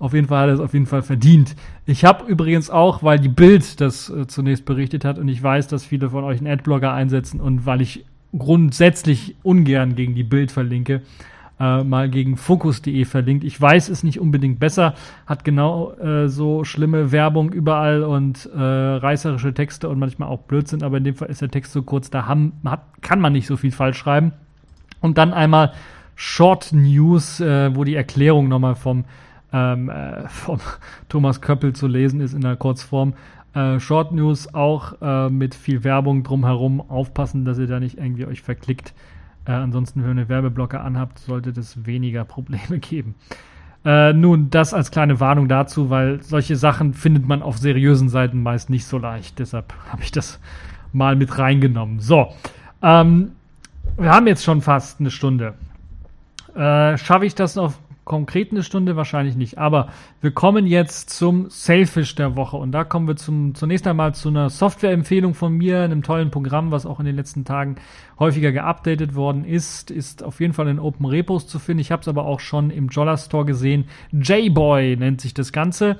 [SPEAKER 1] Auf jeden Fall hat er es auf jeden Fall verdient. Ich habe übrigens auch, weil die Bild das äh, zunächst berichtet hat und ich weiß, dass viele von euch einen Adblogger einsetzen und weil ich grundsätzlich ungern gegen die Bild verlinke, äh, mal gegen Focus.de verlinkt. Ich weiß, es nicht unbedingt besser, hat genau äh, so schlimme Werbung überall und äh, reißerische Texte und manchmal auch Blödsinn, aber in dem Fall ist der Text so kurz, da haben, hat, kann man nicht so viel falsch schreiben. Und dann einmal Short News, äh, wo die Erklärung nochmal vom ähm, äh, vom Thomas Köppel zu lesen ist in der Kurzform. Äh, Short News auch äh, mit viel Werbung drumherum. Aufpassen, dass ihr da nicht irgendwie euch verklickt. Äh, ansonsten, wenn ihr eine Werbeblocker anhabt, sollte es weniger Probleme geben. Äh, nun, das als kleine Warnung dazu, weil solche Sachen findet man auf seriösen Seiten meist nicht so leicht. Deshalb habe ich das mal mit reingenommen. So, ähm, wir haben jetzt schon fast eine Stunde. Äh, Schaffe ich das noch konkret eine Stunde wahrscheinlich nicht. Aber wir kommen jetzt zum Selfish der Woche. Und da kommen wir zum, zunächst einmal zu einer Softwareempfehlung von mir, einem tollen Programm, was auch in den letzten Tagen häufiger geupdatet worden ist. Ist auf jeden Fall in Open Repos zu finden. Ich habe es aber auch schon im Jolla Store gesehen. J-Boy nennt sich das Ganze.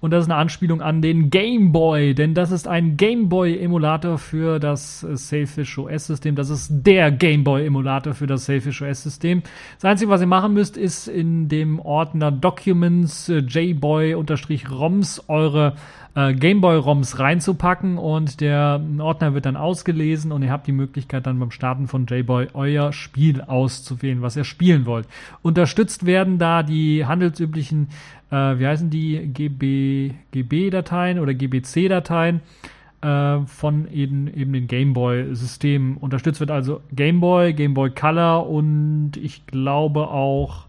[SPEAKER 1] Und das ist eine Anspielung an den Game Boy, denn das ist ein Game Boy Emulator für das äh, Sailfish OS System. Das ist der Game Boy Emulator für das Sailfish OS System. Das Einzige, was ihr machen müsst, ist in dem Ordner Documents äh, jboy-roms eure äh, Gameboy-ROMs reinzupacken und der Ordner wird dann ausgelesen und ihr habt die Möglichkeit dann beim Starten von JBoy euer Spiel auszuwählen, was ihr spielen wollt. Unterstützt werden da die handelsüblichen äh, wie heißen die, GB, GB-Dateien oder GBC-Dateien. äh, von eben, eben den Gameboy-Systemen unterstützt wird. Also Gameboy, Gameboy Color und ich glaube auch,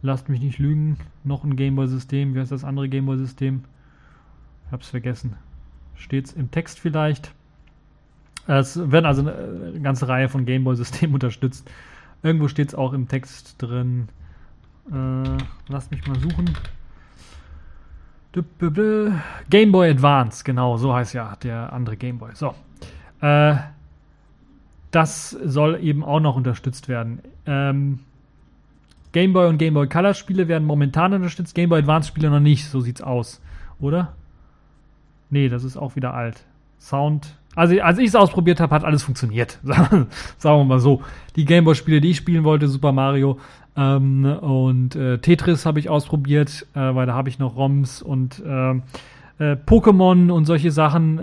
[SPEAKER 1] lasst mich nicht lügen, noch ein Gameboy-System. Wie heißt das andere Gameboy-System? Hab's vergessen. Steht's im Text vielleicht? Es werden also eine ganze Reihe von Gameboy-Systemen unterstützt. Irgendwo steht es auch im Text drin. Äh, lasst mich mal suchen. Game Boy Advance, genau, so heißt ja der andere Game Boy. So. Äh, das soll eben auch noch unterstützt werden. Ähm, Game und Game Boy Color Spiele werden momentan unterstützt, Game Boy Advance Spiele noch nicht, so sieht's aus. Oder? Nee, das ist auch wieder alt. Sound. Also, als ich es ausprobiert habe, hat alles funktioniert. Sagen wir mal so. Die Gameboy-Spiele, die ich spielen wollte, Super Mario, ähm, und äh, Tetris habe ich ausprobiert, äh, weil da habe ich noch ROMs und äh, äh, Pokémon und solche Sachen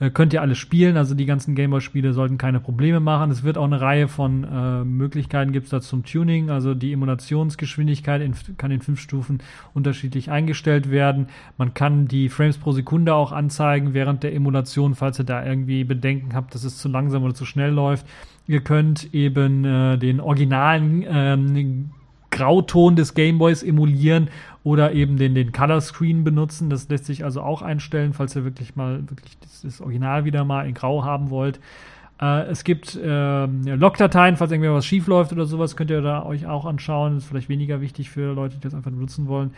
[SPEAKER 1] äh, könnt ihr alles spielen. Also die ganzen Gameboy-Spiele sollten keine Probleme machen. Es wird auch eine Reihe von äh, Möglichkeiten gibt es da zum Tuning. Also die Emulationsgeschwindigkeit in, kann in fünf Stufen unterschiedlich eingestellt werden. Man kann die Frames pro Sekunde auch anzeigen während der Emulation, falls ihr da irgendwie Bedenken habt, dass es zu langsam oder zu schnell läuft. Ihr könnt eben äh, den originalen ähm, Grauton des Gameboys emulieren oder eben den, den Color Screen benutzen. Das lässt sich also auch einstellen, falls ihr wirklich mal wirklich das, das Original wieder mal in Grau haben wollt. Äh, es gibt äh, Logdateien, falls irgendwie was schief läuft oder sowas, könnt ihr da euch auch anschauen. Das ist vielleicht weniger wichtig für Leute, die das einfach benutzen wollen.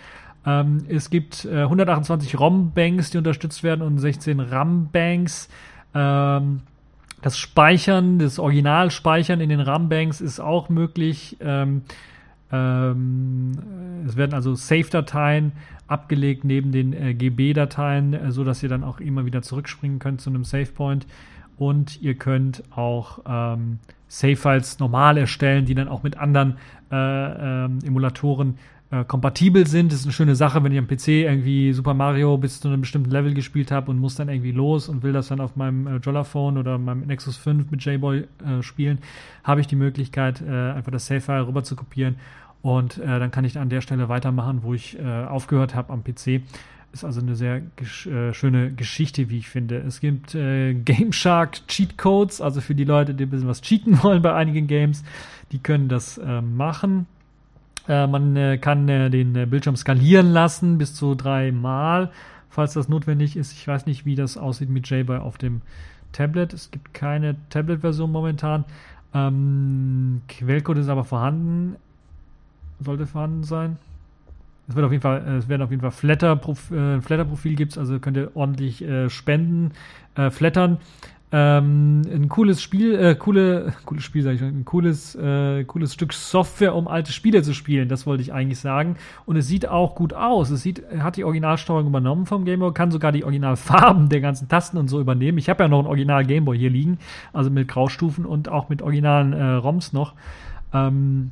[SPEAKER 1] Ähm, es gibt äh, 128 ROM-Banks, die unterstützt werden und 16 RAM-Banks. Ähm, das Speichern, das Originalspeichern in den RAM-Banks ist auch möglich. Ähm, ähm, es werden also Save-Dateien abgelegt neben den äh, GB-Dateien, äh, so dass ihr dann auch immer wieder zurückspringen könnt zu einem Save-Point. Und ihr könnt auch ähm, Save-Files normal erstellen, die dann auch mit anderen äh, ähm, Emulatoren äh, kompatibel sind. Das ist eine schöne Sache, wenn ich am PC irgendwie Super Mario bis zu einem bestimmten Level gespielt habe und muss dann irgendwie los und will das dann auf meinem äh, Jollaphone oder meinem Nexus 5 mit J-Boy äh, spielen, habe ich die Möglichkeit, äh, einfach das Save-File rüber zu kopieren und äh, dann kann ich an der Stelle weitermachen, wo ich aufgehört habe am PC. Ist also eine sehr gesch äh, schöne Geschichte, wie ich finde. Es gibt äh, Game Cheat Codes, also für die Leute, die ein bisschen was cheaten wollen bei einigen Games, die können das äh, machen. Äh, man äh, kann äh, den Bildschirm skalieren lassen bis zu dreimal, falls das notwendig ist. Ich weiß nicht, wie das aussieht mit JBoy auf dem Tablet. Es gibt keine Tablet-Version momentan. Ähm, Quellcode ist aber vorhanden. Sollte vorhanden sein. Es wird auf jeden Fall, es werden auf jeden Fall Flatter-Profil äh, Flatter gibt's, also könnt ihr ordentlich äh, spenden, äh, flattern. Ähm, ein cooles Spiel, äh, coole, cooles Spiel, sag ich schon, ein cooles, äh, cooles Stück Software, um alte Spiele zu spielen, das wollte ich eigentlich sagen. Und es sieht auch gut aus. Es sieht, hat die Originalsteuerung übernommen vom Gameboy, kann sogar die Originalfarben der ganzen Tasten und so übernehmen. Ich habe ja noch ein Original Gameboy hier liegen, also mit Graustufen und auch mit originalen äh, ROMs noch. Ähm,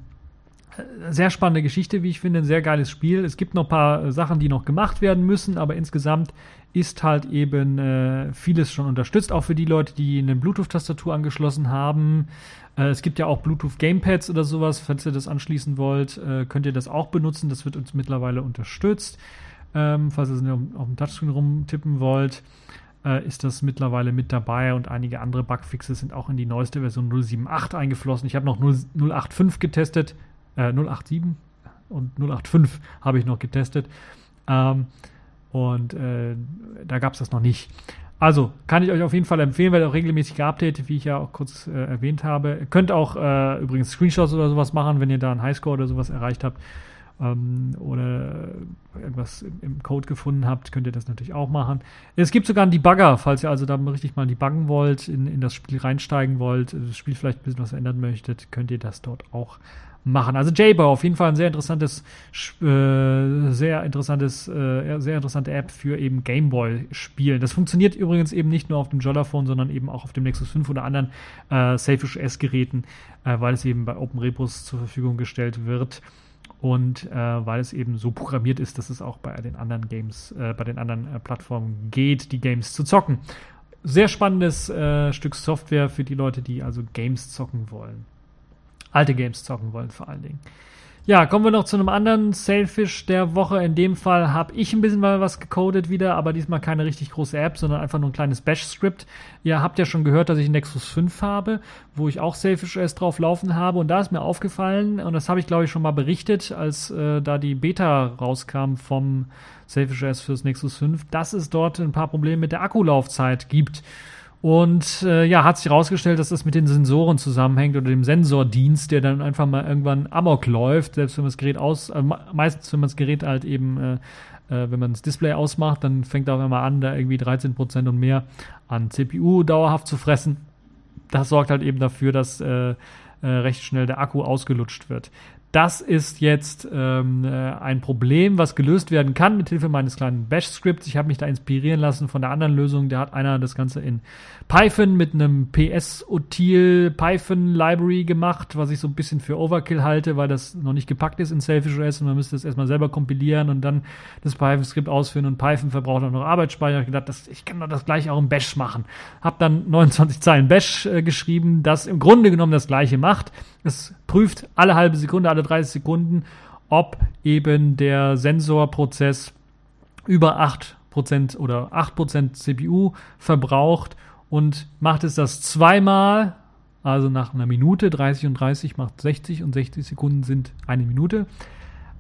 [SPEAKER 1] sehr spannende Geschichte, wie ich finde, ein sehr geiles Spiel. Es gibt noch ein paar Sachen, die noch gemacht werden müssen, aber insgesamt ist halt eben äh, vieles schon unterstützt, auch für die Leute, die eine Bluetooth-Tastatur angeschlossen haben. Äh, es gibt ja auch Bluetooth-Gamepads oder sowas, falls ihr das anschließen wollt, äh, könnt ihr das auch benutzen. Das wird uns mittlerweile unterstützt. Ähm, falls ihr auf dem Touchscreen rumtippen wollt, äh, ist das mittlerweile mit dabei und einige andere Bugfixes sind auch in die neueste Version 078 eingeflossen. Ich habe noch 0, 085 getestet, äh, 087 und 085 habe ich noch getestet. Ähm, und äh, da gab es das noch nicht. Also kann ich euch auf jeden Fall empfehlen, weil auch regelmäßig geupdatet, wie ich ja auch kurz äh, erwähnt habe. Ihr könnt auch äh, übrigens Screenshots oder sowas machen, wenn ihr da einen Highscore oder sowas erreicht habt ähm, oder irgendwas im Code gefunden habt, könnt ihr das natürlich auch machen. Es gibt sogar einen Debugger, falls ihr also da richtig mal debuggen wollt, in, in das Spiel reinsteigen wollt, das Spiel vielleicht ein bisschen was ändern möchtet, könnt ihr das dort auch machen. Also Jabo auf jeden Fall ein sehr interessantes, äh, sehr interessantes, äh, sehr interessante App für eben Gameboy-Spielen. Das funktioniert übrigens eben nicht nur auf dem Jollaphone, sondern eben auch auf dem Nexus 5 oder anderen äh, Safish S-Geräten, äh, weil es eben bei Open Repos zur Verfügung gestellt wird und äh, weil es eben so programmiert ist, dass es auch bei den anderen Games, äh, bei den anderen äh, Plattformen geht, die Games zu zocken. Sehr spannendes äh, Stück Software für die Leute, die also Games zocken wollen alte Games zocken wollen vor allen Dingen. Ja, kommen wir noch zu einem anderen Sailfish der Woche. In dem Fall habe ich ein bisschen mal was gecodet wieder, aber diesmal keine richtig große App, sondern einfach nur ein kleines Bash-Script. Ihr habt ja schon gehört, dass ich Nexus 5 habe, wo ich auch Sailfish OS drauf laufen habe. Und da ist mir aufgefallen, und das habe ich glaube ich schon mal berichtet, als äh, da die Beta rauskam vom Sailfish OS fürs Nexus 5, dass es dort ein paar Probleme mit der Akkulaufzeit gibt. Und äh, ja, hat sich herausgestellt, dass das mit den Sensoren zusammenhängt oder dem Sensordienst, der dann einfach mal irgendwann amok läuft, selbst wenn man das Gerät aus, äh, meistens wenn man das Gerät halt eben, äh, äh, wenn man das Display ausmacht, dann fängt er auf einmal an, da irgendwie 13% und mehr an CPU dauerhaft zu fressen. Das sorgt halt eben dafür, dass äh, äh, recht schnell der Akku ausgelutscht wird. Das ist jetzt ähm, äh, ein Problem, was gelöst werden kann mit Hilfe meines kleinen Bash-Scripts. Ich habe mich da inspirieren lassen von der anderen Lösung. Da hat einer das Ganze in Python mit einem PS-Util Python Library gemacht, was ich so ein bisschen für Overkill halte, weil das noch nicht gepackt ist in Selfish OS und man müsste es erstmal selber kompilieren und dann das Python-Skript ausführen und Python verbraucht auch noch Arbeitsspeicher. Ich gedacht, das, ich kann doch das gleiche auch im Bash machen. Hab dann 29 Zeilen Bash äh, geschrieben, das im Grunde genommen das gleiche macht. Es prüft alle halbe Sekunde, alle 30 Sekunden, ob eben der Sensorprozess über 8% oder 8% CPU verbraucht und macht es das zweimal, also nach einer Minute, 30 und 30 macht 60 und 60 Sekunden sind eine Minute.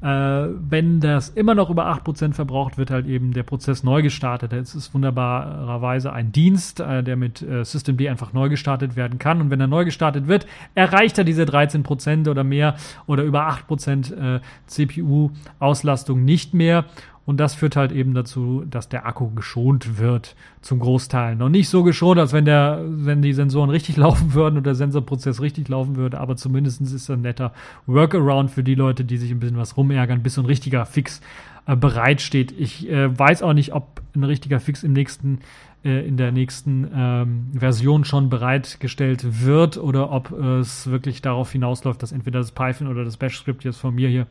[SPEAKER 1] Äh, wenn das immer noch über 8% verbraucht, wird halt eben der Prozess neu gestartet. Es ist wunderbarerweise ein Dienst, äh, der mit äh, Systemd einfach neu gestartet werden kann. Und wenn er neu gestartet wird, erreicht er diese 13% oder mehr oder über 8% äh, CPU-Auslastung nicht mehr. Und das führt halt eben dazu, dass der Akku geschont wird zum Großteil. Noch nicht so geschont, als wenn der, wenn die Sensoren richtig laufen würden und der Sensorprozess richtig laufen würde, aber zumindest ist es ein netter Workaround für die Leute, die sich ein bisschen was rumärgern, bis so ein richtiger Fix äh, bereitsteht. Ich äh, weiß auch nicht, ob ein richtiger Fix im nächsten äh, in der nächsten ähm, Version schon bereitgestellt wird oder ob es wirklich darauf hinausläuft, dass entweder das Python oder das Bash-Skript jetzt von mir hier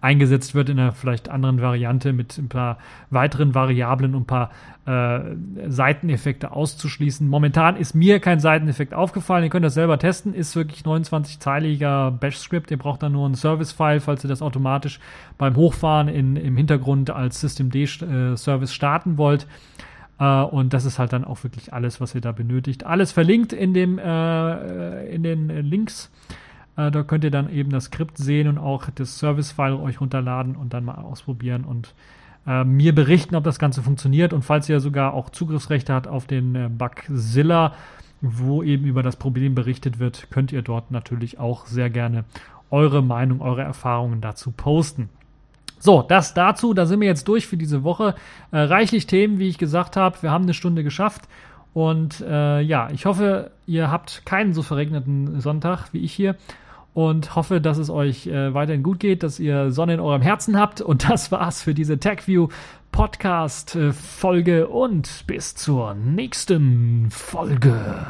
[SPEAKER 1] eingesetzt wird in einer vielleicht anderen Variante mit ein paar weiteren Variablen und ein paar äh, Seiteneffekte auszuschließen. Momentan ist mir kein Seiteneffekt aufgefallen. Ihr könnt das selber testen. Ist wirklich 29-zeiliger Bash-Script. Ihr braucht dann nur ein Service-File, falls ihr das automatisch beim Hochfahren in, im Hintergrund als Systemd-Service äh, starten wollt. Uh, und das ist halt dann auch wirklich alles, was ihr da benötigt. Alles verlinkt in, dem, äh, in den Links. Äh, da könnt ihr dann eben das Skript sehen und auch das Service-File euch runterladen und dann mal ausprobieren und äh, mir berichten, ob das Ganze funktioniert. Und falls ihr sogar auch Zugriffsrechte habt auf den äh, Bugzilla, wo eben über das Problem berichtet wird, könnt ihr dort natürlich auch sehr gerne eure Meinung, eure Erfahrungen dazu posten. So, das dazu, da sind wir jetzt durch für diese Woche. Äh, reichlich Themen, wie ich gesagt habe. Wir haben eine Stunde geschafft. Und äh, ja, ich hoffe, ihr habt keinen so verregneten Sonntag wie ich hier. Und hoffe, dass es euch äh, weiterhin gut geht, dass ihr Sonne in eurem Herzen habt. Und das war's für diese TechView Podcast äh, Folge und bis zur nächsten Folge.